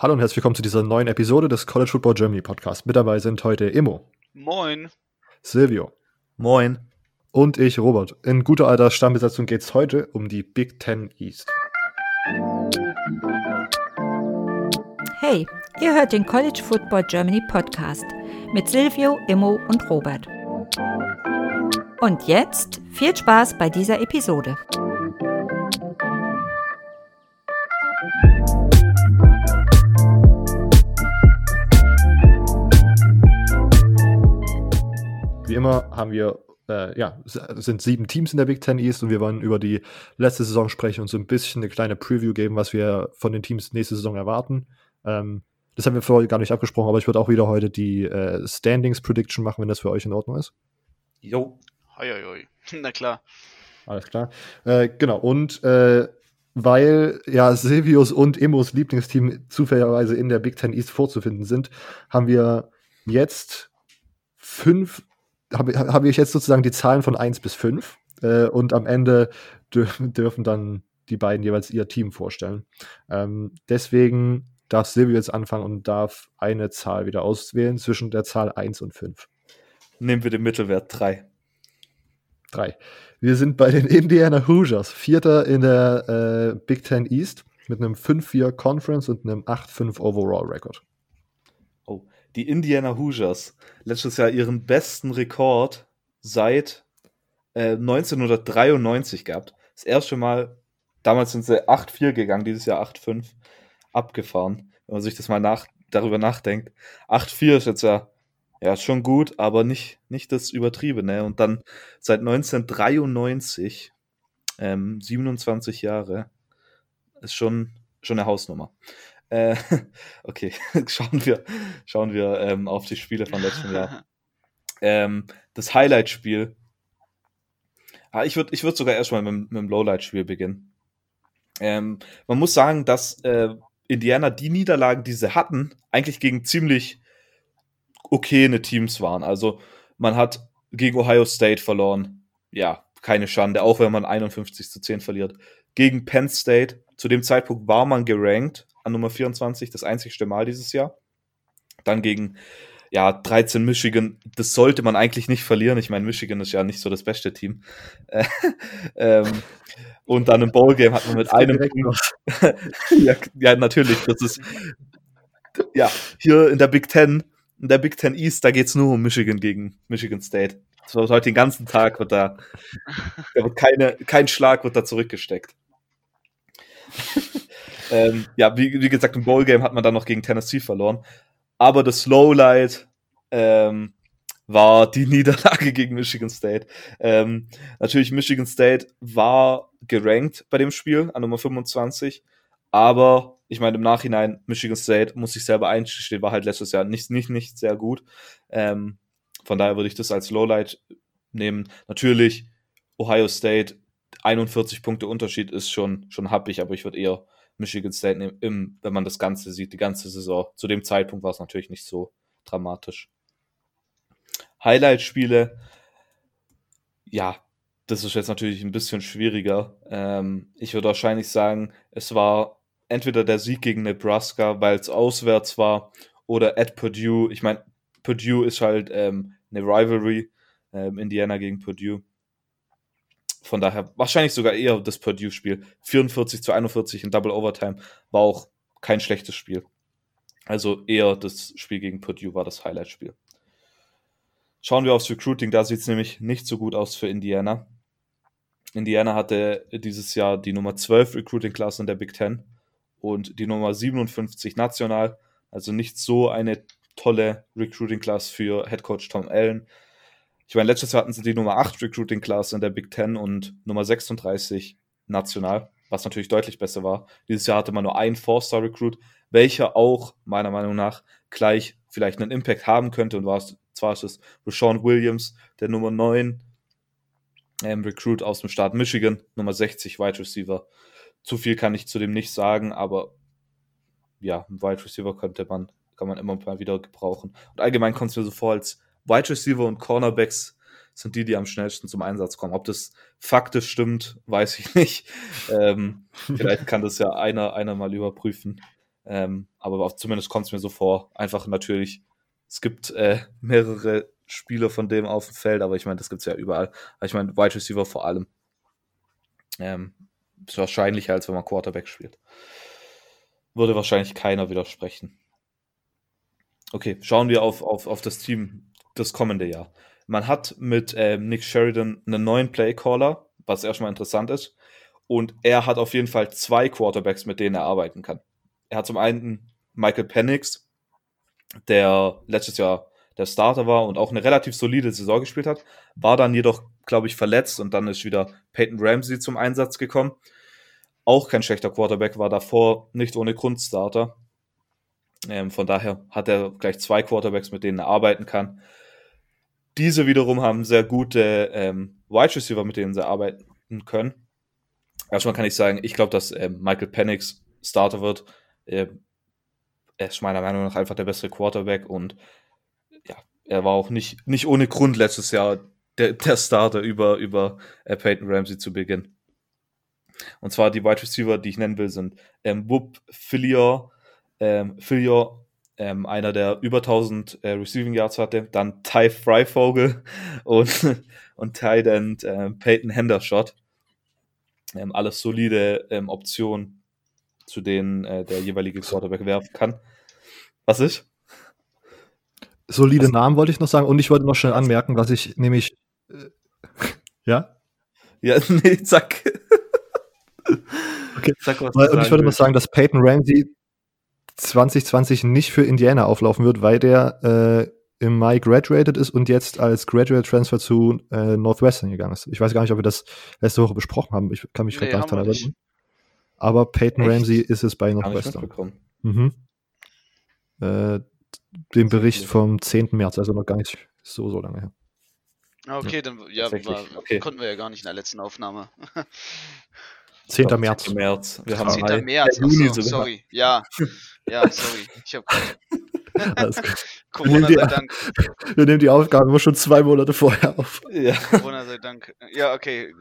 Hallo und herzlich willkommen zu dieser neuen Episode des College Football Germany Podcast. Mit dabei sind heute Immo. Moin. Silvio. Moin. Und ich, Robert. In guter alter Stammbesetzung geht es heute um die Big Ten East. Hey, ihr hört den College Football Germany Podcast mit Silvio, Immo und Robert. Und jetzt viel Spaß bei dieser Episode. Immer haben wir, äh, ja, sind sieben Teams in der Big Ten East und wir wollen über die letzte Saison sprechen und so ein bisschen eine kleine Preview geben, was wir von den Teams nächste Saison erwarten. Ähm, das haben wir vorher gar nicht abgesprochen, aber ich würde auch wieder heute die äh, Standings Prediction machen, wenn das für euch in Ordnung ist. Jo. Hoi, hoi, hoi. Na klar. Alles klar. Äh, genau, und äh, weil ja Silvius und Immos Lieblingsteam zufälligerweise in der Big Ten East vorzufinden sind, haben wir jetzt fünf habe hab ich jetzt sozusagen die Zahlen von 1 bis 5 äh, und am Ende dürfen, dürfen dann die beiden jeweils ihr Team vorstellen. Ähm, deswegen darf Silvio jetzt anfangen und darf eine Zahl wieder auswählen zwischen der Zahl 1 und 5. Nehmen wir den Mittelwert 3. 3. Wir sind bei den Indiana Hoosiers, Vierter in der äh, Big Ten East mit einem 5-4 Conference und einem 8-5 Overall Record die Indiana Hoosiers letztes Jahr ihren besten Rekord seit äh, 1993 gehabt. Das erste Mal, damals sind sie 8-4 gegangen, dieses Jahr 8-5 abgefahren. Wenn man sich das mal nach, darüber nachdenkt. 8-4 ist jetzt ja, ja schon gut, aber nicht, nicht das Übertriebene. Und dann seit 1993, ähm, 27 Jahre, ist schon, schon eine Hausnummer. Äh, okay, schauen wir, schauen wir ähm, auf die Spiele von letztem Jahr. Ähm, das Highlight-Spiel. Ah, ich würde ich würd sogar erstmal mit, mit dem Lowlight-Spiel beginnen. Ähm, man muss sagen, dass äh, Indiana die Niederlagen, die sie hatten, eigentlich gegen ziemlich okayene Teams waren. Also man hat gegen Ohio State verloren. Ja, keine Schande, auch wenn man 51 zu 10 verliert. Gegen Penn State, zu dem Zeitpunkt war man gerankt, an Nummer 24, das einzigste Mal dieses Jahr. Dann gegen ja, 13 Michigan, das sollte man eigentlich nicht verlieren. Ich meine, Michigan ist ja nicht so das beste Team. ähm, und dann im Bowl-Game hat man mit einem Punkt. ja, ja, natürlich, das ist ja hier in der Big Ten, in der Big Ten East, da geht es nur um Michigan gegen Michigan State. Das wird heute den ganzen Tag wird da, da wird keine, kein Schlag wird da zurückgesteckt. Ähm, ja, wie, wie gesagt, im Bowl-Game hat man dann noch gegen Tennessee verloren. Aber das Lowlight ähm, war die Niederlage gegen Michigan State. Ähm, natürlich, Michigan State war gerankt bei dem Spiel an Nummer 25. Aber ich meine, im Nachhinein, Michigan State, muss ich selber einstehen, war halt letztes Jahr nicht, nicht, nicht sehr gut. Ähm, von daher würde ich das als Lowlight nehmen. Natürlich, Ohio State, 41 Punkte Unterschied ist schon, schon happig, aber ich würde eher Michigan State, im, wenn man das Ganze sieht, die ganze Saison. Zu dem Zeitpunkt war es natürlich nicht so dramatisch. Highlight-Spiele, ja, das ist jetzt natürlich ein bisschen schwieriger. Ähm, ich würde wahrscheinlich sagen, es war entweder der Sieg gegen Nebraska, weil es auswärts war, oder at Purdue. Ich meine, Purdue ist halt ähm, eine Rivalry, ähm, Indiana gegen Purdue. Von daher wahrscheinlich sogar eher das Purdue-Spiel. 44 zu 41 in Double Overtime war auch kein schlechtes Spiel. Also eher das Spiel gegen Purdue war das Highlight-Spiel. Schauen wir aufs Recruiting, da sieht es nämlich nicht so gut aus für Indiana. Indiana hatte dieses Jahr die Nummer 12 Recruiting-Class in der Big Ten und die Nummer 57 national. Also nicht so eine tolle Recruiting-Class für Head Coach Tom Allen. Ich meine, letztes Jahr hatten sie die Nummer 8 Recruiting Class in der Big Ten und Nummer 36 national, was natürlich deutlich besser war. Dieses Jahr hatte man nur einen Four-Star Recruit, welcher auch meiner Meinung nach gleich vielleicht einen Impact haben könnte. Und war es, zwar ist es Rashawn Williams, der Nummer 9 ähm, Recruit aus dem Staat Michigan, Nummer 60 Wide Receiver. Zu viel kann ich zu dem nicht sagen, aber ja, ein Wide Receiver könnte man, kann man immer mal wieder gebrauchen. Und allgemein kommt es mir so vor, als Wide Receiver und Cornerbacks sind die, die am schnellsten zum Einsatz kommen. Ob das faktisch stimmt, weiß ich nicht. Ähm, vielleicht kann das ja einer, einer mal überprüfen. Ähm, aber zumindest kommt es mir so vor. Einfach natürlich, es gibt äh, mehrere Spieler von dem auf dem Feld, aber ich meine, das gibt es ja überall. Aber ich meine, Wide Receiver vor allem. Ähm, ist wahrscheinlicher, als wenn man Quarterback spielt. Würde wahrscheinlich keiner widersprechen. Okay, schauen wir auf, auf, auf das Team das kommende Jahr. Man hat mit ähm, Nick Sheridan einen neuen Playcaller, was erstmal interessant ist. Und er hat auf jeden Fall zwei Quarterbacks, mit denen er arbeiten kann. Er hat zum einen Michael Penix, der letztes Jahr der Starter war und auch eine relativ solide Saison gespielt hat, war dann jedoch, glaube ich, verletzt und dann ist wieder Peyton Ramsey zum Einsatz gekommen. Auch kein schlechter Quarterback, war davor nicht ohne Grundstarter. Ähm, von daher hat er gleich zwei Quarterbacks, mit denen er arbeiten kann. Diese wiederum haben sehr gute ähm, Wide Receiver, mit denen sie arbeiten können. Erstmal kann ich sagen, ich glaube, dass ähm, Michael Penix Starter wird. Äh, er ist meiner Meinung nach einfach der bessere Quarterback und ja, er war auch nicht, nicht ohne Grund letztes Jahr der, der Starter über, über äh, Peyton Ramsey zu Beginn. Und zwar die Wide Receiver, die ich nennen will, sind ähm, Whoop Filior, ähm, Filior ähm, einer, der über 1000 äh, Receiving Yards hatte, dann Ty Freivogel und, und Tight End äh, Peyton Hendershot. Ähm, alles solide ähm, Optionen, zu denen äh, der jeweilige Quarterback werfen kann. Was ist? Solide was? Namen wollte ich noch sagen und ich wollte noch schnell anmerken, was ich nämlich. Äh, ja? Ja, nee, zack. okay. Sag, was und ich wollte noch sagen, dass Peyton Ramsey 2020 nicht für Indiana auflaufen wird, weil der äh, im Mai graduated ist und jetzt als Graduate Transfer zu äh, Northwestern gegangen ist. Ich weiß gar nicht, ob wir das letzte Woche besprochen haben. Ich kann mich nee, gar nicht daran erinnern. Aber Peyton Echt? Ramsey ist es bei Northwestern. Mhm. Äh, den Bericht vom 10. März, also noch gar nicht so, so lange her. Ah, okay, dann ja, war, okay. konnten wir ja gar nicht in der letzten Aufnahme. 10. März. 10. März. Wir haben 10. Mai. März. Juni so, sorry. Ja. Ja, sorry. Ich habe Alles gut. Corona sei Dank. Wir nehmen die Aufgabe immer schon zwei Monate vorher auf. Ja. Corona sei Dank. Ja, okay.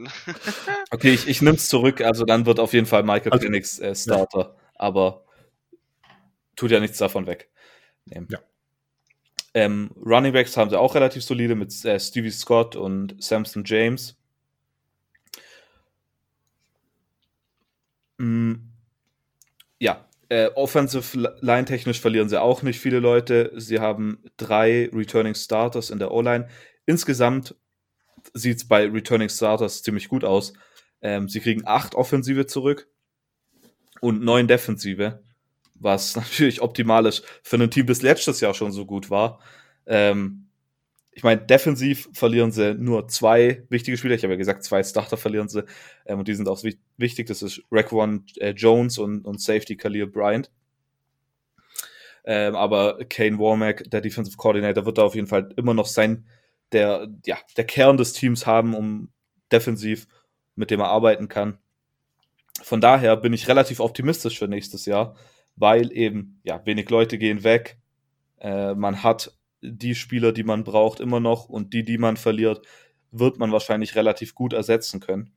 okay, ich, ich nehme es zurück. Also dann wird auf jeden Fall Michael also, Penix äh, Starter. Ja. Aber tut ja nichts davon weg. Nee. Ja. Ähm, Running Backs haben sie auch relativ solide mit äh, Stevie Scott und Samson James. Ja, äh, offensive Line technisch verlieren sie auch nicht viele Leute. Sie haben drei Returning Starters in der O-Line. Insgesamt sieht es bei Returning Starters ziemlich gut aus. Ähm, sie kriegen acht Offensive zurück und neun Defensive, was natürlich optimal ist für ein Team, das letztes Jahr schon so gut war. Ähm, ich meine, defensiv verlieren sie nur zwei wichtige Spieler. Ich habe ja gesagt, zwei Starter verlieren sie. Ähm, und die sind auch wichtig. Das ist Raquan äh, Jones und, und Safety Khalil Bryant. Ähm, aber Kane Warmack, der Defensive Coordinator, wird da auf jeden Fall immer noch sein, der, ja, der Kern des Teams haben, um defensiv, mit dem er arbeiten kann. Von daher bin ich relativ optimistisch für nächstes Jahr, weil eben, ja, wenig Leute gehen weg. Äh, man hat die Spieler, die man braucht, immer noch und die, die man verliert, wird man wahrscheinlich relativ gut ersetzen können.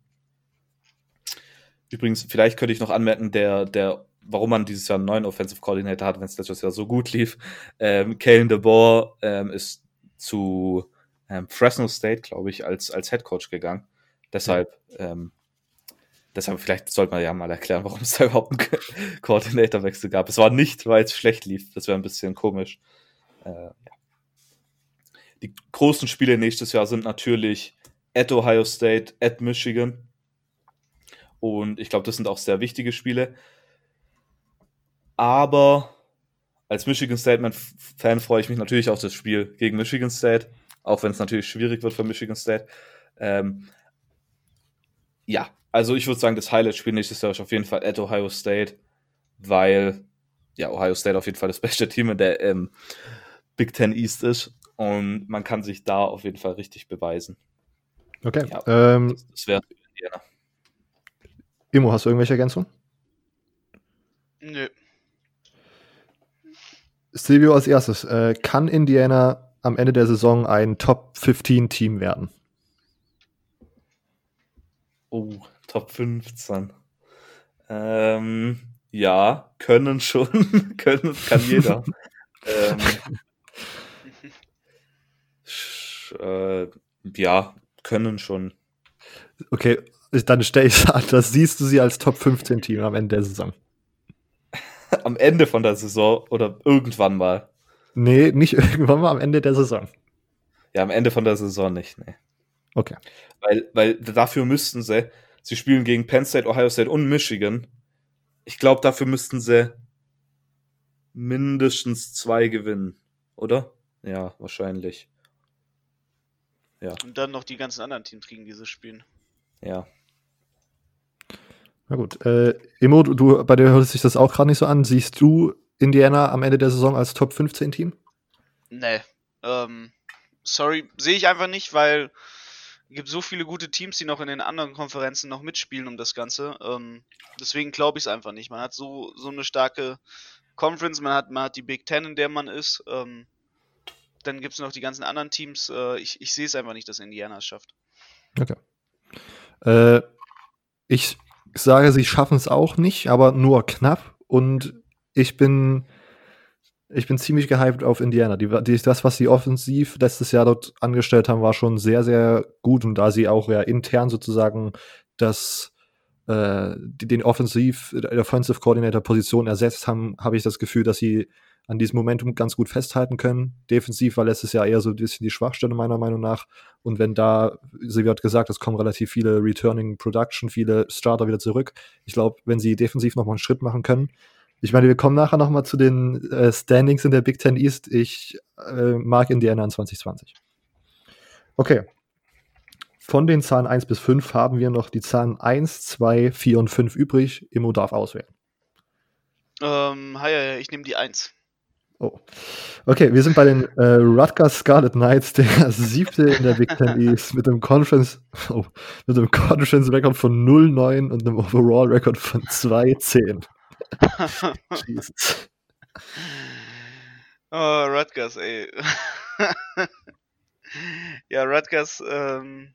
Übrigens, vielleicht könnte ich noch anmerken, der, der, warum man dieses Jahr einen neuen Offensive Coordinator hat, wenn es letztes Jahr so gut lief. Ähm, Kalen DeBoer ähm, ist zu ähm, Fresno State, glaube ich, als, als Head Coach gegangen. Deshalb, ähm, deshalb vielleicht sollte man ja mal erklären, warum es da überhaupt einen Koordinatorwechsel gab. Es war nicht, weil es schlecht lief. Das wäre ein bisschen komisch. Äh, ja. Die großen Spiele nächstes Jahr sind natürlich at Ohio State, at Michigan. Und ich glaube, das sind auch sehr wichtige Spiele. Aber als Michigan State-Fan freue ich mich natürlich auf das Spiel gegen Michigan State, auch wenn es natürlich schwierig wird für Michigan State. Ähm, ja, also ich würde sagen, das Highlight-Spiel nächstes Jahr ist auf jeden Fall at Ohio State, weil ja, Ohio State auf jeden Fall das beste Team in der ähm, Big Ten East ist. Und man kann sich da auf jeden Fall richtig beweisen. Okay. Ja, ähm, das, das wäre Indiana. Immo, hast du irgendwelche Ergänzungen? Nö. Silvio als erstes. Äh, kann Indiana am Ende der Saison ein Top 15 Team werden? Oh, Top 15. Ähm, Ja, können schon. können, kann jeder. ähm, äh, ja, können schon. Okay, dann stelle ich an, das siehst du sie als Top 15 Team am Ende der Saison. am Ende von der Saison oder irgendwann mal? Nee, nicht irgendwann mal am Ende der Saison. Ja, am Ende von der Saison nicht, nee. Okay. Weil, weil dafür müssten sie, sie spielen gegen Penn State, Ohio State und Michigan. Ich glaube, dafür müssten sie mindestens zwei gewinnen, oder? Ja, wahrscheinlich. Ja. Und dann noch die ganzen anderen Teams gegen diese spielen. Ja. Na gut. Äh, Emo, du, bei dir hört sich das auch gerade nicht so an. Siehst du Indiana am Ende der Saison als Top 15 Team? Nee. Ähm, sorry, sehe ich einfach nicht, weil es gibt so viele gute Teams, die noch in den anderen Konferenzen noch mitspielen um das Ganze. Ähm, deswegen glaube ich es einfach nicht. Man hat so, so eine starke Conference, man hat, man hat die Big Ten, in der man ist. Ähm, dann gibt es noch die ganzen anderen Teams. Äh, ich ich sehe es einfach nicht, dass Indiana es schafft. Okay. Äh, ich sage, sie schaffen es auch nicht, aber nur knapp. Und ich bin, ich bin ziemlich gehypt auf Indiana. Die, die, das, was sie offensiv letztes Jahr dort angestellt haben, war schon sehr, sehr gut. Und da sie auch ja intern sozusagen das, äh, den Offensiv, Offensive Coordinator Position ersetzt haben, habe ich das Gefühl, dass sie an diesem Momentum ganz gut festhalten können. Defensiv war letztes Jahr eher so ein bisschen die Schwachstelle meiner Meinung nach. Und wenn da, sie hat gesagt, es kommen relativ viele Returning Production, viele Starter wieder zurück. Ich glaube, wenn sie defensiv nochmal einen Schritt machen können. Ich meine, wir kommen nachher nochmal zu den äh, Standings in der Big Ten East. Ich äh, mag Indiana in 2020. Okay. Von den Zahlen 1 bis 5 haben wir noch die Zahlen 1, 2, 4 und 5 übrig. Immo darf auswählen. Ähm, hi, ich nehme die 1. Oh. Okay, wir sind bei den äh, Rutgers Scarlet Knights, der siebte in der Big Ten East, mit einem Conference, oh, mit einem Conference Record von 0-9 und einem Overall Record von 2-10. Jesus. Oh, Rutgers, ey. ja, Rutgers, ähm,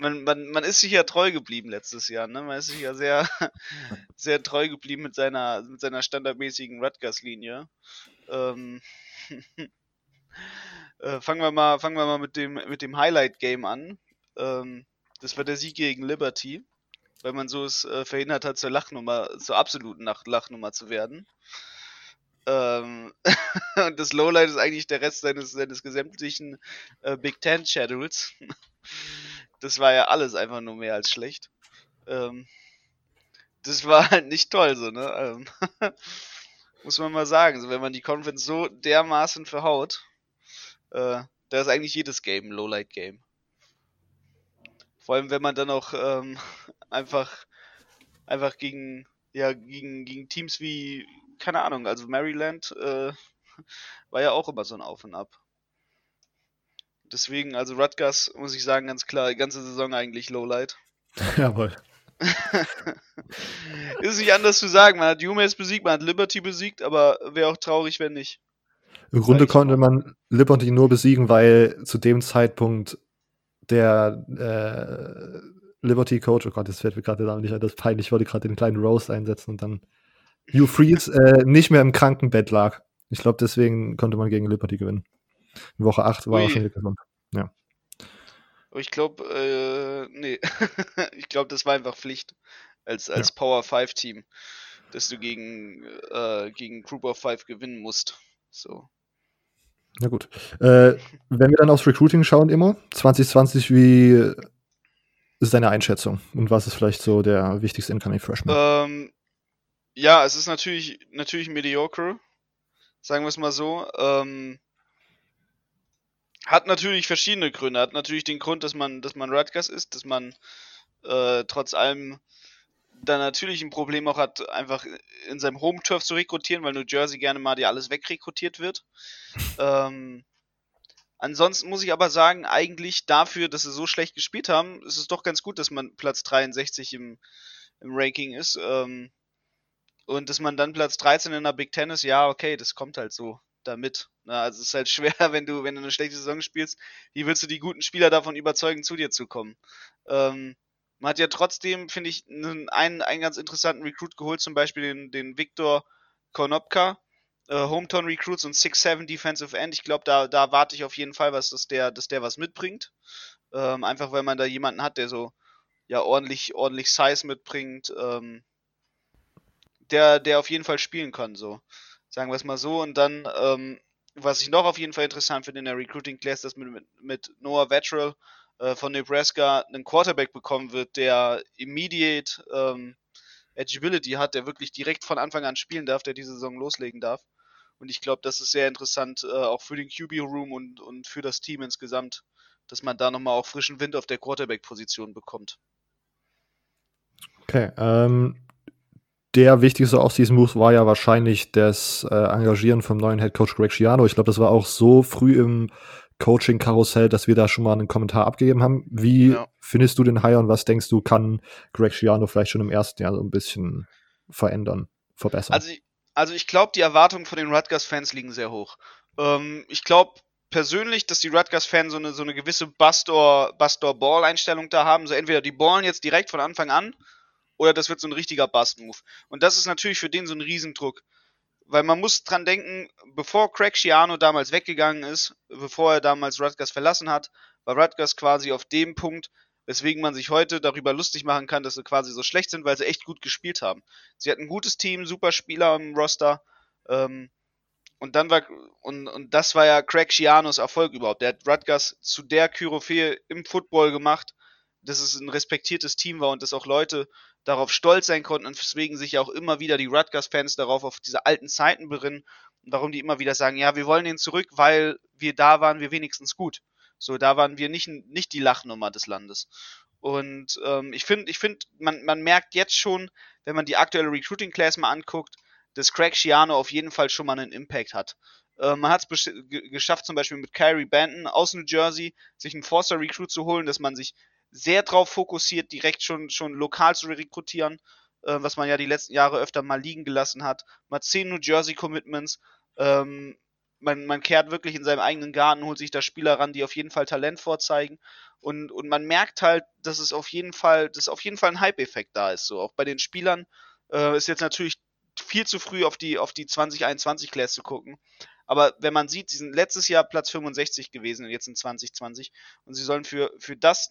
man, man, man ist sich ja treu geblieben letztes Jahr, ne? Man ist sich ja sehr, sehr treu geblieben mit seiner, mit seiner standardmäßigen Rutgers-Linie. Ähm, äh, fangen wir mal, fangen wir mal mit dem, mit dem Highlight-Game an. Ähm, das war der Sieg gegen Liberty, weil man so es äh, verhindert hat, zur Lachnummer, zur absoluten Lachnummer zu werden. Ähm, und das Lowlight ist eigentlich der Rest seines, seines gesamtlichen äh, Big Ten Schedules das war ja alles einfach nur mehr als schlecht. Ähm, das war halt nicht toll, so, ne? Ähm, muss man mal sagen. So, wenn man die Conference so dermaßen verhaut, äh, da ist eigentlich jedes Game ein Lowlight-Game. Vor allem, wenn man dann auch ähm, einfach, einfach gegen, ja, gegen, gegen Teams wie, keine Ahnung, also Maryland äh, war ja auch immer so ein Auf und Ab. Deswegen, also Rutgers, muss ich sagen, ganz klar, die ganze Saison eigentlich Lowlight. Jawohl. ist nicht anders zu sagen. Man hat UMass besiegt, man hat Liberty besiegt, aber wäre auch traurig, wenn nicht. Im Grunde konnte man Liberty nur besiegen, weil zu dem Zeitpunkt der äh, Liberty Coach, oh Gott, das fällt mir gerade der nicht ein, das ist peinlich, ich wollte gerade den kleinen Rose einsetzen und dann Hugh Freeze äh, nicht mehr im Krankenbett lag. Ich glaube, deswegen konnte man gegen Liberty gewinnen. In Woche 8 war Ui. er schon wieder gesund. Ja. Ich glaube, äh, nee. ich glaube, das war einfach Pflicht als, als ja. Power 5 Team, dass du gegen, äh, gegen Group of 5 gewinnen musst. So. Na gut. Äh, wenn wir dann aufs Recruiting schauen, immer 2020, wie ist deine Einschätzung? Und was ist vielleicht so der wichtigste Incoming Freshman? Ähm, ja, es ist natürlich, natürlich mediocre, sagen wir es mal so. Ähm, hat natürlich verschiedene Gründe. Hat natürlich den Grund, dass man, dass man Rutgers ist, dass man äh, trotz allem dann natürlich ein Problem auch hat, einfach in seinem Home-Turf zu rekrutieren, weil New Jersey gerne mal dir alles wegrekrutiert wird. ähm, ansonsten muss ich aber sagen, eigentlich dafür, dass sie so schlecht gespielt haben, ist es doch ganz gut, dass man Platz 63 im, im Ranking ist. Ähm, und dass man dann Platz 13 in der Big Ten ist, ja, okay, das kommt halt so damit. Ne? also es ist halt schwer, wenn du, wenn du eine schlechte Saison spielst, wie willst du die guten Spieler davon überzeugen, zu dir zu kommen? Ähm, Man hat ja trotzdem, finde ich, einen, einen ganz interessanten Recruit geholt, zum Beispiel den, den Viktor Konopka, äh, Hometown Recruits und 6-7 Defensive End. Ich glaube, da, da warte ich auf jeden Fall, was, dass, der, dass der was mitbringt. Ähm, einfach weil man da jemanden hat, der so ja ordentlich, ordentlich Size mitbringt, ähm, der, der auf jeden Fall spielen kann, so. Sagen wir es mal so. Und dann, ähm, was ich noch auf jeden Fall interessant finde in der Recruiting Class, dass mit, mit Noah Vetral äh, von Nebraska einen Quarterback bekommen wird, der immediate ähm, Edgeability hat, der wirklich direkt von Anfang an spielen darf, der diese Saison loslegen darf. Und ich glaube, das ist sehr interessant, äh, auch für den QB-Room und, und für das Team insgesamt, dass man da nochmal auch frischen Wind auf der Quarterback-Position bekommt. Okay, ähm, der wichtigste Offseason-Move war ja wahrscheinlich das äh, Engagieren vom neuen Head Coach Greg Schiano. Ich glaube, das war auch so früh im Coaching-Karussell, dass wir da schon mal einen Kommentar abgegeben haben. Wie ja. findest du den Hire und was denkst du, kann Greg Schiano vielleicht schon im ersten Jahr so ein bisschen verändern, verbessern? Also, also ich glaube, die Erwartungen von den Rutgers-Fans liegen sehr hoch. Ähm, ich glaube persönlich, dass die Rutgers-Fans so eine, so eine gewisse Bastor-Ball-Einstellung da haben. So entweder die ballen jetzt direkt von Anfang an oder das wird so ein richtiger Bust-Move. Und das ist natürlich für den so ein Riesendruck. Weil man muss dran denken, bevor Craig Schiano damals weggegangen ist, bevor er damals Rutgers verlassen hat, war Rutgers quasi auf dem Punkt, weswegen man sich heute darüber lustig machen kann, dass sie quasi so schlecht sind, weil sie echt gut gespielt haben. Sie hatten ein gutes Team, super Spieler im Roster. Ähm, und dann war, und, und das war ja Craig Schianos Erfolg überhaupt. Der hat Rutgers zu der Kyrophäe im Football gemacht, dass es ein respektiertes Team war und dass auch Leute darauf stolz sein konnten und weswegen sich ja auch immer wieder die Rutgers-Fans darauf auf diese alten Zeiten berinnen und warum die immer wieder sagen, ja, wir wollen den zurück, weil wir da waren wir wenigstens gut. So, da waren wir nicht, nicht die Lachnummer des Landes. Und ähm, ich finde, ich finde, man, man merkt jetzt schon, wenn man die aktuelle Recruiting Class mal anguckt, dass Craig Schiano auf jeden Fall schon mal einen Impact hat. Äh, man hat es geschafft, zum Beispiel mit Kyrie Banton aus New Jersey, sich einen Forster Recruit zu holen, dass man sich sehr darauf fokussiert, direkt schon, schon lokal zu rekrutieren, äh, was man ja die letzten Jahre öfter mal liegen gelassen hat. Hat 10 New Jersey Commitments. Ähm, man, man kehrt wirklich in seinem eigenen Garten, holt sich da Spieler ran, die auf jeden Fall Talent vorzeigen. Und, und man merkt halt, dass es auf jeden Fall, dass auf jeden Fall ein Hype-Effekt da ist. So auch bei den Spielern äh, ist jetzt natürlich viel zu früh auf die, auf die 2021 Class zu gucken. Aber wenn man sieht, sie sind letztes Jahr Platz 65 gewesen und jetzt in 2020 und sie sollen für, für das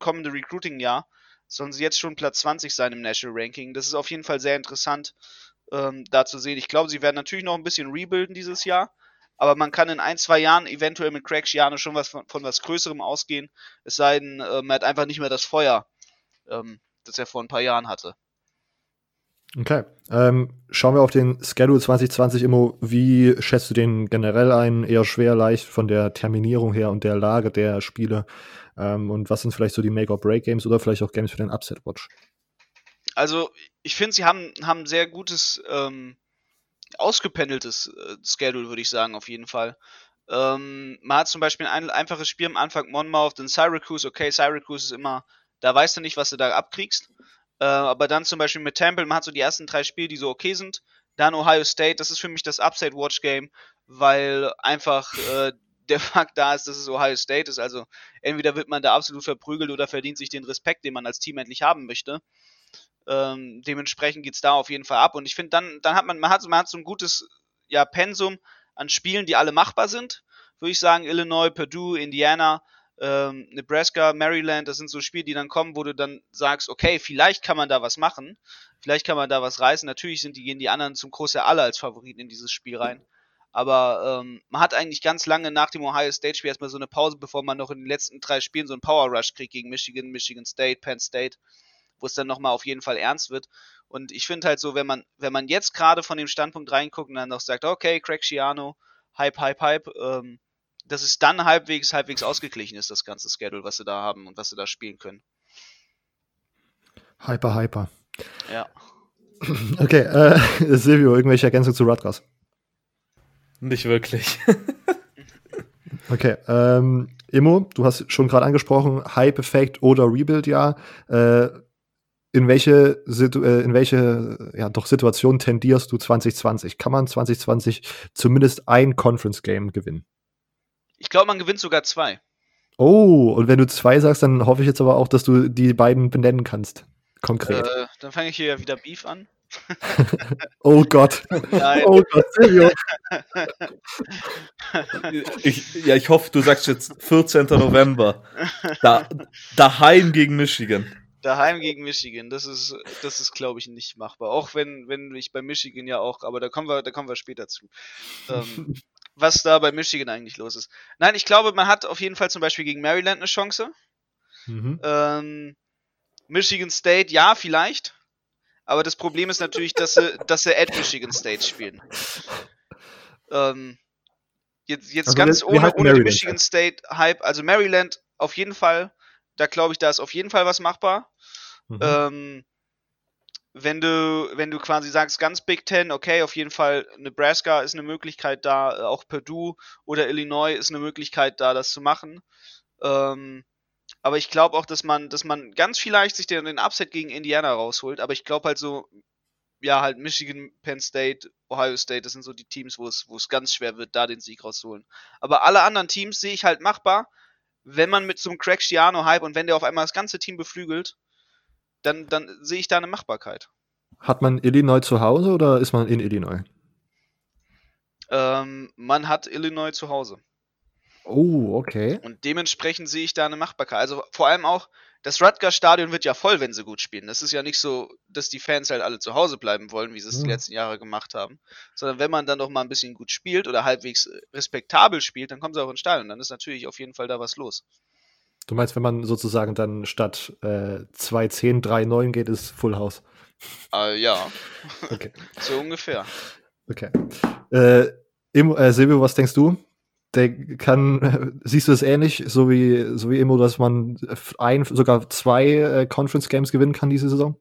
kommende Recruiting-Jahr, sollen sie jetzt schon Platz 20 sein im National Ranking. Das ist auf jeden Fall sehr interessant ähm, da zu sehen. Ich glaube, sie werden natürlich noch ein bisschen rebuilden dieses Jahr, aber man kann in ein, zwei Jahren eventuell mit Craig Schiano schon was von, von was Größerem ausgehen, es sei denn, man hat einfach nicht mehr das Feuer, ähm, das er vor ein paar Jahren hatte. Okay. Ähm, schauen wir auf den Schedule 2020 immer. Wie schätzt du den generell ein? Eher schwer, leicht von der Terminierung her und der Lage der Spiele? Ähm, und was sind vielleicht so die Make-or-Break-Games oder vielleicht auch Games für den Upset-Watch? Also, ich finde, sie haben, haben sehr gutes, ähm, ausgependeltes äh, Schedule, würde ich sagen, auf jeden Fall. Ähm, man hat zum Beispiel ein einfaches Spiel am Anfang Monmouth, dann Syracuse. Okay, Syracuse ist immer, da weißt du nicht, was du da abkriegst. Äh, aber dann zum Beispiel mit Temple, man hat so die ersten drei Spiele, die so okay sind. Dann Ohio State, das ist für mich das Upside Watch Game, weil einfach äh, der Fakt da ist, dass es Ohio State ist. Also entweder wird man da absolut verprügelt oder verdient sich den Respekt, den man als Team endlich haben möchte. Ähm, dementsprechend es da auf jeden Fall ab. Und ich finde, dann, dann hat man, man hat, man hat so ein gutes ja, Pensum an Spielen, die alle machbar sind. Würde ich sagen, Illinois, Purdue, Indiana, ähm, Nebraska, Maryland, das sind so Spiele, die dann kommen, wo du dann sagst, okay, vielleicht kann man da was machen, vielleicht kann man da was reißen. Natürlich sind die, gehen die anderen zum Groß der alle als Favoriten in dieses Spiel rein. Aber ähm, man hat eigentlich ganz lange nach dem Ohio State Spiel erstmal so eine Pause, bevor man noch in den letzten drei Spielen so einen Power Rush kriegt gegen Michigan, Michigan State, Penn State, wo es dann nochmal auf jeden Fall ernst wird. Und ich finde halt so, wenn man, wenn man jetzt gerade von dem Standpunkt reinguckt und dann noch sagt, okay, Craig Schiano, Hype, Hype, Hype, ähm, dass es dann halbwegs, halbwegs ausgeglichen ist, das ganze Schedule, was sie da haben und was sie da spielen können. Hyper, hyper. Ja. Okay, äh, Silvio, irgendwelche Ergänzungen zu Rutgers? Nicht wirklich. okay, ähm, Immo, du hast schon gerade angesprochen, Hype-Effekt oder Rebuild-Jahr. Äh, in welche, Situ äh, in welche ja, doch Situation tendierst du 2020? Kann man 2020 zumindest ein Conference-Game gewinnen? Ich glaube, man gewinnt sogar zwei. Oh, und wenn du zwei sagst, dann hoffe ich jetzt aber auch, dass du die beiden benennen kannst. Konkret. Äh, dann fange ich hier ja wieder Beef an. oh Gott. Nein. Oh Gott, Silvio. Ich, ja, ich hoffe, du sagst jetzt 14. November. Da, daheim gegen Michigan. Daheim gegen Michigan, das ist, das ist, glaube ich, nicht machbar. Auch wenn, wenn ich bei Michigan ja auch, aber da kommen wir, da kommen wir später zu. Ähm, was da bei Michigan eigentlich los ist. Nein, ich glaube, man hat auf jeden Fall zum Beispiel gegen Maryland eine Chance. Mhm. Ähm, Michigan State, ja, vielleicht. Aber das Problem ist natürlich, dass sie, dass sie at Michigan State spielen. Ähm, jetzt jetzt Also ganz wir- wir ohne, halten ohne Michigan State Hype. Also Maryland auf jeden Fall. Da glaube ich, da ist auf jeden Fall was machbar. Mhm. Ähm, wenn du, wenn du quasi sagst, ganz Big Ten, okay, auf jeden Fall Nebraska ist eine Möglichkeit da, äh, auch Purdue oder Illinois ist eine Möglichkeit da, das zu machen. Ähm, aber ich glaube auch, dass man, dass man ganz vielleicht sich den, den Upset gegen Indiana rausholt. Aber ich glaube halt so, ja, halt Michigan, Penn State, Ohio State, das sind so die Teams, wo es, wo es ganz schwer wird, da den Sieg rauszuholen. Aber alle anderen Teams sehe ich halt machbar, wenn man mit so einem Craig Schiano-Hype und wenn der auf einmal das ganze Team beflügelt, dann, dann sehe ich da eine Machbarkeit. Hat man Illinois zu Hause oder ist man in Illinois? Ähm, man hat Illinois zu Hause. Oh, okay. Und dementsprechend sehe ich da eine Machbarkeit. Also vor allem auch, das Rutgers-Stadion wird ja voll, wenn sie gut spielen. Das ist ja nicht so, dass die Fans halt alle zu Hause bleiben wollen, wie sie es die Mhm. letzten Jahre gemacht haben. Sondern wenn man dann doch mal ein bisschen gut spielt oder halbwegs respektabel spielt, dann kommen sie auch ins Stadion. Dann ist natürlich auf jeden Fall da was los. Du meinst, wenn man sozusagen dann statt äh, 2-10, 3-9 geht, ist Full House. Äh, ja, Okay. so ungefähr. Okay. Äh, Imo, äh, Silvio, was denkst du? Der kann, siehst du es ähnlich, so wie, so wie Immo, dass man ein, sogar zwei äh, Conference Games gewinnen kann diese Saison?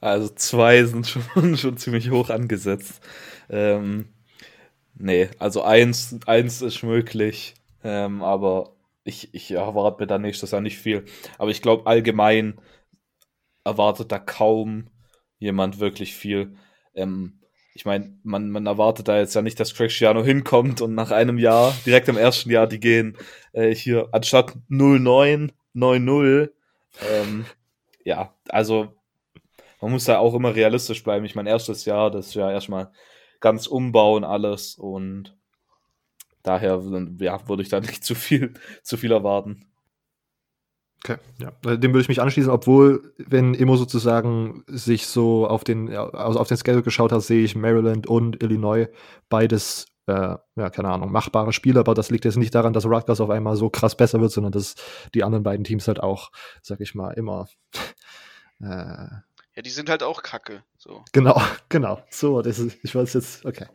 Also zwei sind schon, schon ziemlich hoch angesetzt. Ähm, nee, also eins, eins ist möglich, ähm, aber ich, ich erwarte mir da nächstes Jahr nicht viel. Aber ich glaube, allgemein erwartet da kaum jemand wirklich viel. Ähm, ich meine, man, man erwartet da jetzt ja nicht, dass Craig Schiano hinkommt und nach einem Jahr, direkt im ersten Jahr, die gehen äh, hier anstatt 0-9, 9-0. Ähm, ja, also man muss da auch immer realistisch bleiben. Ich mein erstes Jahr, das ist ja erstmal ganz umbauen alles und daher ja, würde ich da nicht zu viel, zu viel erwarten. Okay, ja. Äh, Dem würde ich mich anschließen, obwohl, wenn Immo sozusagen sich so auf den, also auf den Schedule geschaut hat, sehe ich Maryland und Illinois beides, äh, ja, keine Ahnung, machbare Spiele, aber das liegt jetzt nicht daran, dass Rutgers auf einmal so krass besser wird, sondern dass die anderen beiden Teams halt auch, sag ich mal, immer äh, Ja, die sind halt auch kacke. So. Genau, genau. So, das ist, ich weiß jetzt, okay.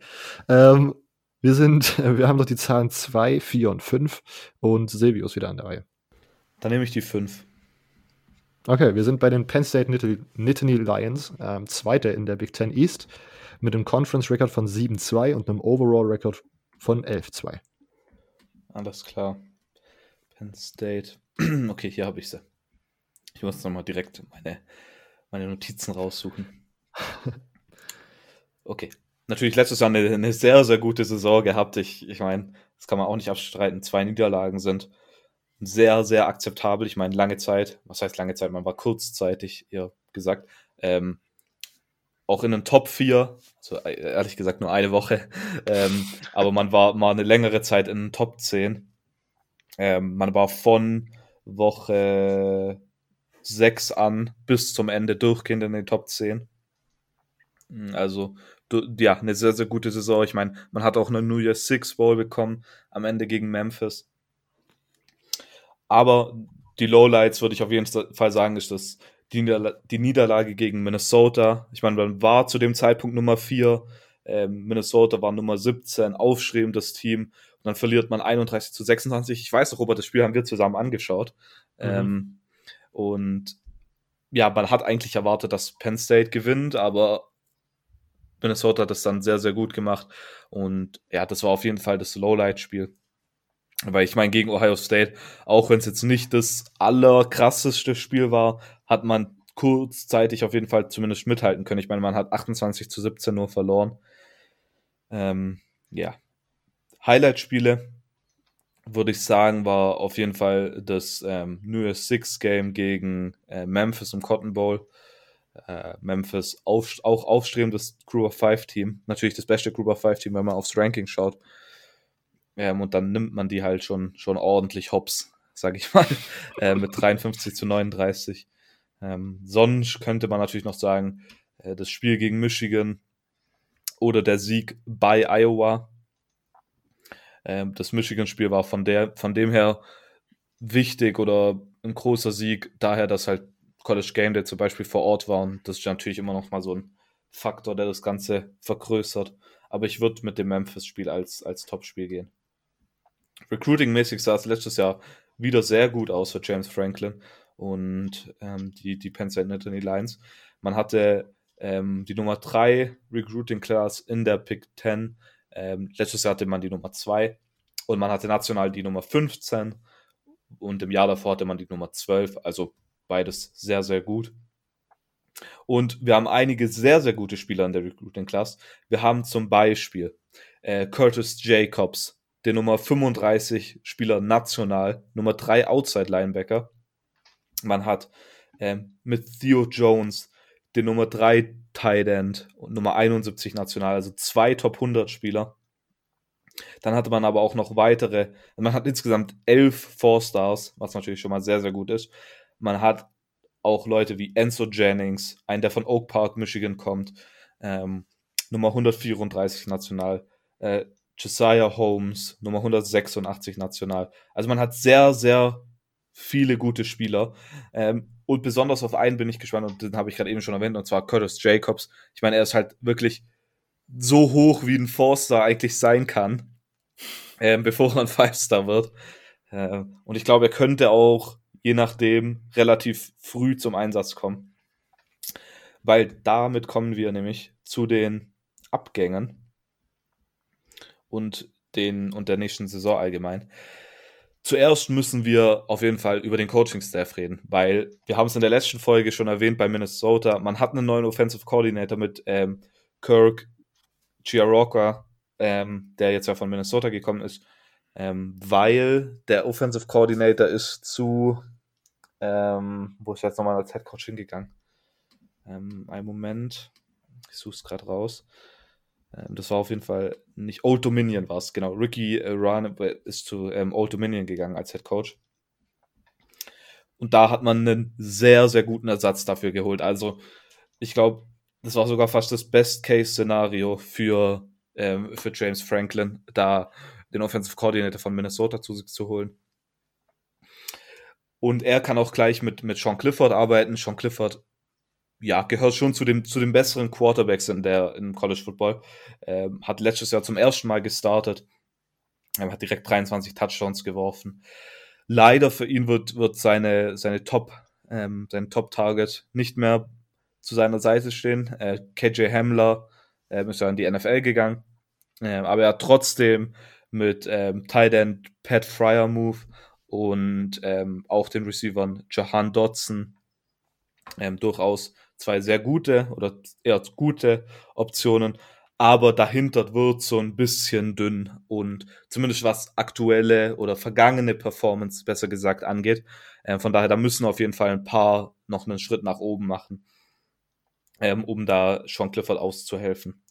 Ähm, wir sind, wir haben doch die Zahlen 2, 4 und 5 und Silvio ist wieder an der Reihe. Dann nehme ich die 5. Okay, wir sind bei den Penn State Nittany, Nittany Lions, ähm, Zweiter in der Big Ten East, mit einem Conference-Record von 7-2 und einem Overall-Record von 11-2. Alles klar. Penn State. Okay, hier habe ich sie. Ich muss nochmal direkt meine, meine Notizen raussuchen. Okay. Natürlich letztes Jahr eine, eine sehr, sehr gute Saison gehabt. Ich, ich meine, das kann man auch nicht abstreiten. Zwei Niederlagen sind sehr, sehr akzeptabel. Ich meine, lange Zeit, was heißt lange Zeit? Man war kurzzeitig, eher gesagt, ähm, auch in den Top 4, also äh, ehrlich gesagt nur eine Woche, ähm, aber man war mal eine längere Zeit in den Top 10. Ähm, man war von Woche 6 an bis zum Ende durchgehend in den Top 10. Mm, Also, ja, eine sehr, sehr gute Saison. Ich meine, man hat auch eine New Year's Six Bowl bekommen am Ende gegen Memphis. Aber die Lowlights, würde ich auf jeden Fall sagen, ist das die, Niederla die Niederlage gegen Minnesota. Ich meine, man war zu dem Zeitpunkt Nummer 4. Ähm, Minnesota war Nummer 17, aufstrebendes Team. Und dann verliert man 31 zu 26. Ich weiß noch, Robert, das Spiel haben wir zusammen angeschaut. Mhm. Ähm, und ja, man hat eigentlich erwartet, dass Penn State gewinnt, aber Minnesota hat das dann sehr, sehr gut gemacht. Und ja, das war auf jeden Fall das Lowlight-Spiel. Weil ich meine, gegen Ohio State, auch wenn es jetzt nicht das allerkrasseste Spiel war, hat man kurzzeitig auf jeden Fall zumindest mithalten können. Ich meine, man hat 28 zu 17 nur verloren. Ähm, ja. Highlight-Spiele. würde ich sagen, war auf jeden Fall das ähm, New Year's Six Game gegen äh, Memphis im Cotton Bowl. Äh, Memphis auf, auch aufstrebendes Group of Five Team. Natürlich das beste Group of Five Team, wenn man aufs Ranking schaut. Ähm, und dann nimmt man die halt schon, schon ordentlich hops, sag ich mal, äh, mit 53 zu 39. Ähm, sonst könnte man natürlich noch sagen, äh, das Spiel gegen Michigan oder der Sieg bei Iowa. Ähm, das Michigan-Spiel war von, der, von dem her wichtig oder ein großer Sieg, daher, dass halt College Game Day zum Beispiel vor Ort war und das ist natürlich immer noch mal so ein Faktor, der das Ganze vergrößert. Aber ich würde mit dem Memphis-Spiel als, als Top-Spiel gehen. Recruiting-mäßig sah es letztes Jahr wieder sehr gut aus für James Franklin und ähm, die, die Penn State Nittany Lions. Man hatte ähm, die Nummer 3 Recruiting Class in der Pick 10. Ähm, letztes Jahr hatte man die Nummer 2 und man hatte national die Nummer 15 und im Jahr davor hatte man die Nummer 12. Also beides sehr, sehr gut. Und wir haben einige sehr, sehr gute Spieler in der Recruiting Class. Wir haben zum Beispiel äh, Curtis Jacobs, der Nummer 35 Spieler national, Nummer 3 Outside Linebacker. Man hat ähm, mit Theo Jones den Nummer 3 Tight End und Nummer 71 national, also zwei Top 100 Spieler. Dann hatte man aber auch noch weitere, man hat insgesamt elf Four Stars, was natürlich schon mal sehr, sehr gut ist. Man hat auch Leute wie Enzo Jennings, ein der von Oak Park, Michigan kommt, ähm, Nummer 134 national, äh, Josiah Holmes, Nummer 186 national. Also man hat sehr, sehr viele gute Spieler. Ähm, und besonders auf einen bin ich gespannt, und den habe ich gerade eben schon erwähnt, und zwar Curtis Jacobs. Ich meine, er ist halt wirklich so hoch, wie ein Forster eigentlich sein kann, ähm, bevor er ein Five-Star wird. Ähm, und ich glaube, er könnte auch, je nachdem, relativ früh zum Einsatz kommen. Weil damit kommen wir nämlich zu den Abgängen und, den, und der nächsten Saison allgemein. Zuerst müssen wir auf jeden Fall über den Coaching-Staff reden, weil wir haben es in der letzten Folge schon erwähnt bei Minnesota. Man hat einen neuen Offensive Coordinator mit ähm, Kirk Chiaroka, ähm, der jetzt ja von Minnesota gekommen ist, ähm, weil der Offensive Coordinator ist zu, ähm, wo ist jetzt nochmal als Head Coach hingegangen? Ähm, einen Moment, ich suche es gerade raus. Ähm, das war auf jeden Fall nicht Old Dominion war es, genau. Ricky äh, Ryan ist zu ähm, Old Dominion gegangen als Head Coach. Und da hat man einen sehr, sehr guten Ersatz dafür geholt. Also, ich glaube, das war sogar fast das Best-Case-Szenario für, ähm, für James Franklin, da den Offensive Coordinator von Minnesota zu sich zu holen. Und er kann auch gleich mit, mit Sean Clifford arbeiten. Sean Clifford ja, gehört schon zu, dem, zu den besseren Quarterbacks in der im College Football. Ähm, hat letztes Jahr zum ersten Mal gestartet. Er hat direkt 23 Touchdowns geworfen. Leider für ihn wird, wird seine, seine Top, ähm, sein Top-Target nicht mehr zu seiner Seite stehen. Äh, KJ Hamler äh, ist ja in die NFL gegangen. Äh, aber er hat trotzdem mit ähm, Tight End Pat Fryer Move und ähm, auch den Receivern Jahan Dodson ähm, durchaus zwei sehr gute oder eher gute Optionen, aber dahinter wird so ein bisschen dünn und zumindest was aktuelle oder vergangene Performance besser gesagt angeht. Ähm, von daher, da müssen auf jeden Fall ein paar noch einen Schritt nach oben machen, ähm, um da Sean Clifford auszuhelfen.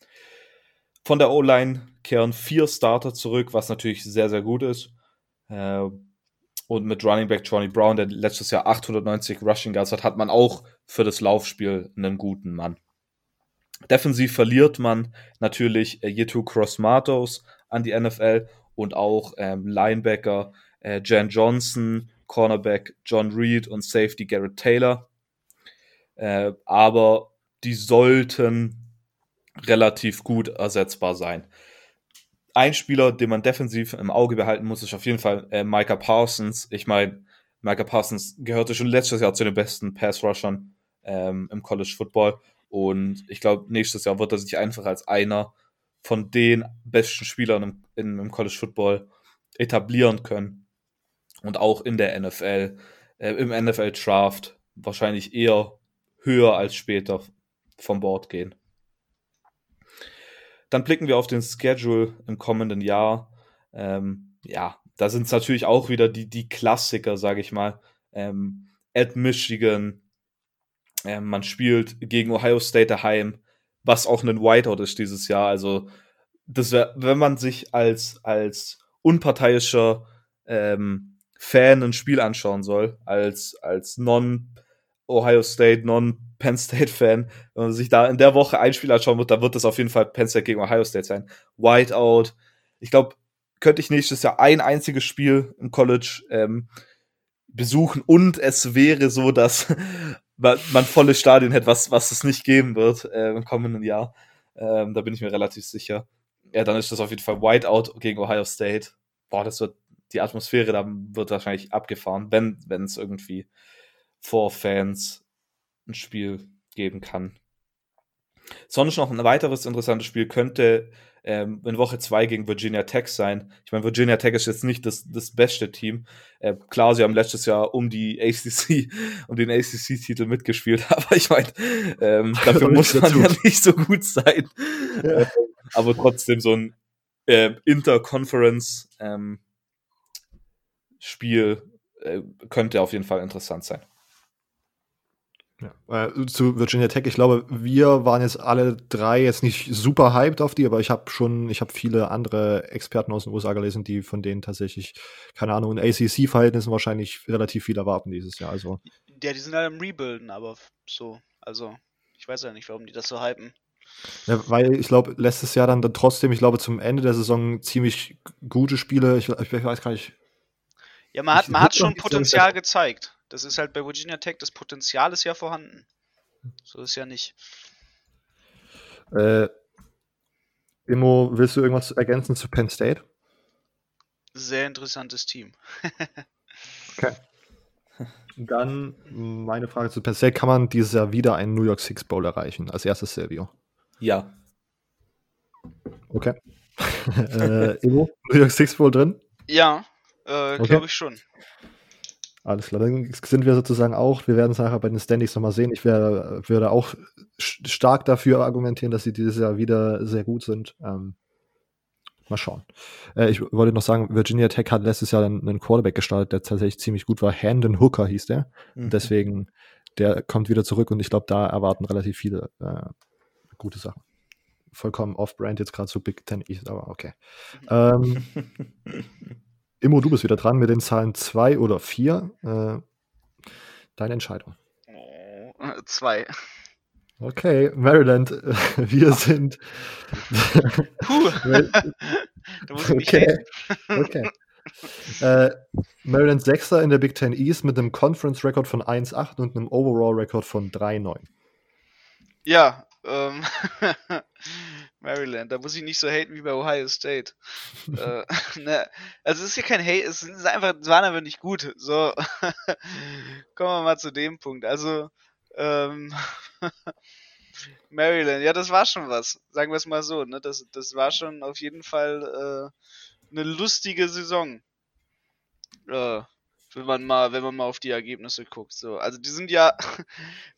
Von der O-Line kehren vier Starter zurück, was natürlich sehr, sehr gut ist. Äh, und mit Running Back Johnny Brown, der letztes Jahr 890 Rushing Yards hat, hat man auch für das Laufspiel einen guten Mann. Defensiv verliert man natürlich äh, Yetu Cross-Matos an die NFL und auch ähm, Linebacker äh, Jan Johnson, Cornerback John Reed und Safety Garrett Taylor. Äh, aber die sollten relativ gut ersetzbar sein ein Spieler, den man defensiv im Auge behalten muss, ist auf jeden Fall äh, Micah Parsons. Ich meine, Micah Parsons gehörte schon letztes Jahr zu den besten Pass-Rushern ähm, im College Football. Und ich glaube, nächstes Jahr wird er sich einfach als einer von den besten Spielern im, in, im College Football etablieren können. Und auch in der NFL, äh, im NFL Draft wahrscheinlich eher höher als später vom Board gehen. Dann blicken wir auf den Schedule im kommenden Jahr. Ähm, ja, da sind es natürlich auch wieder die, die Klassiker, sage ich mal. Ähm, at Michigan, ähm, man spielt gegen Ohio State daheim, was auch ein Whiteout ist dieses Jahr. Also, das wär, wenn man sich als, als unparteiischer ähm, Fan ein Spiel anschauen soll, als, als Non-Ohio State, Non-Penn State-Fan, wenn man sich da in der Woche ein Spiel anschauen wird, dann wird das auf jeden Fall Penn State gegen Ohio State sein. Whiteout. Ich glaube, könnte ich nächstes Jahr ein einziges Spiel im College ähm, besuchen und es wäre so, dass man, man volle Stadien hätte, was, was es nicht geben wird äh, im kommenden Jahr. Ähm, da bin ich mir relativ sicher. Ja, dann ist das auf jeden Fall Whiteout gegen Ohio State. Boah, das wird die Atmosphäre da wird wahrscheinlich abgefahren, wenn wenn es irgendwie vor Fans ein Spiel geben kann. Sonst noch ein weiteres interessantes Spiel könnte ähm, in Woche 2 gegen Virginia Tech sein. Ich meine, Virginia Tech ist jetzt nicht das, das beste Team. Äh, klar, sie haben letztes Jahr um die ACC, um den ACC-Titel mitgespielt, aber ich meine, ähm, dafür muss man ja nicht so gut sein. Ja. Äh, aber trotzdem so ein äh, Interconference ähm, Spiel äh, könnte auf jeden Fall interessant sein. Ja. Äh, zu Virginia Tech, ich glaube, wir waren jetzt alle drei jetzt nicht super hyped auf die, aber ich habe schon, ich habe viele andere Experten aus den USA gelesen, die von denen tatsächlich, keine Ahnung, in ACC-Verhältnissen wahrscheinlich relativ viel erwarten dieses Jahr. Also. Ja, die sind halt im Rebuilden, aber so, also ich weiß ja nicht, warum die das so hypen. Ja, weil ich glaube, letztes Jahr dann, dann trotzdem, ich glaube, zum Ende der Saison ziemlich gute Spiele. Ich, ich weiß gar nicht. Ja, man hat, man hat schon Potenzial gezeigt. Das ist halt bei Virginia Tech, das Potenzial ist ja vorhanden. So ist ja nicht. Äh, Immo, willst du irgendwas ergänzen zu Penn State? Sehr interessantes Team. okay. Dann meine Frage zu Penn State: Kann man dieses Jahr wieder einen New York Six Bowl erreichen? Als erstes Silvio. Ja. Okay. äh, Immo, New York Six Bowl drin? Ja, äh, okay. glaube ich schon. Alles klar, dann sind wir sozusagen auch, wir werden es nachher bei den Standings nochmal sehen. Ich wär, würde auch stark dafür argumentieren, dass sie dieses Jahr wieder sehr gut sind. Ähm, mal schauen. Äh, ich wollte noch sagen, Virginia Tech hat letztes Jahr einen, einen Quarterback gestartet, der tatsächlich ziemlich gut war. Handon Hooker hieß der. Mhm. Deswegen, der kommt wieder zurück und ich glaube, da erwarten relativ viele äh, gute Sachen. Vollkommen off-brand jetzt gerade so Big Ten East, aber okay. Ähm, Immo, du bist wieder dran mit den Zahlen 2 oder 4. Äh, deine Entscheidung. Oh, zwei. Okay, Maryland, wir sind. Puh. da muss ich mich okay. okay. Äh, Maryland Sechster in der Big Ten East mit einem Conference-Record von 1,8 und einem Overall-Record von 3,9. Ja, ähm, Maryland, da muss ich nicht so haten wie bei Ohio State. äh, ne, also es ist ja kein Hate, es ist einfach, es waren einfach nicht gut. So, kommen wir mal zu dem Punkt. Also, ähm, Maryland, ja, das war schon was. Sagen wir es mal so, ne? Das, das war schon auf jeden Fall äh, eine lustige Saison. Äh, wenn man mal, wenn man mal auf die Ergebnisse guckt. So, also die sind ja,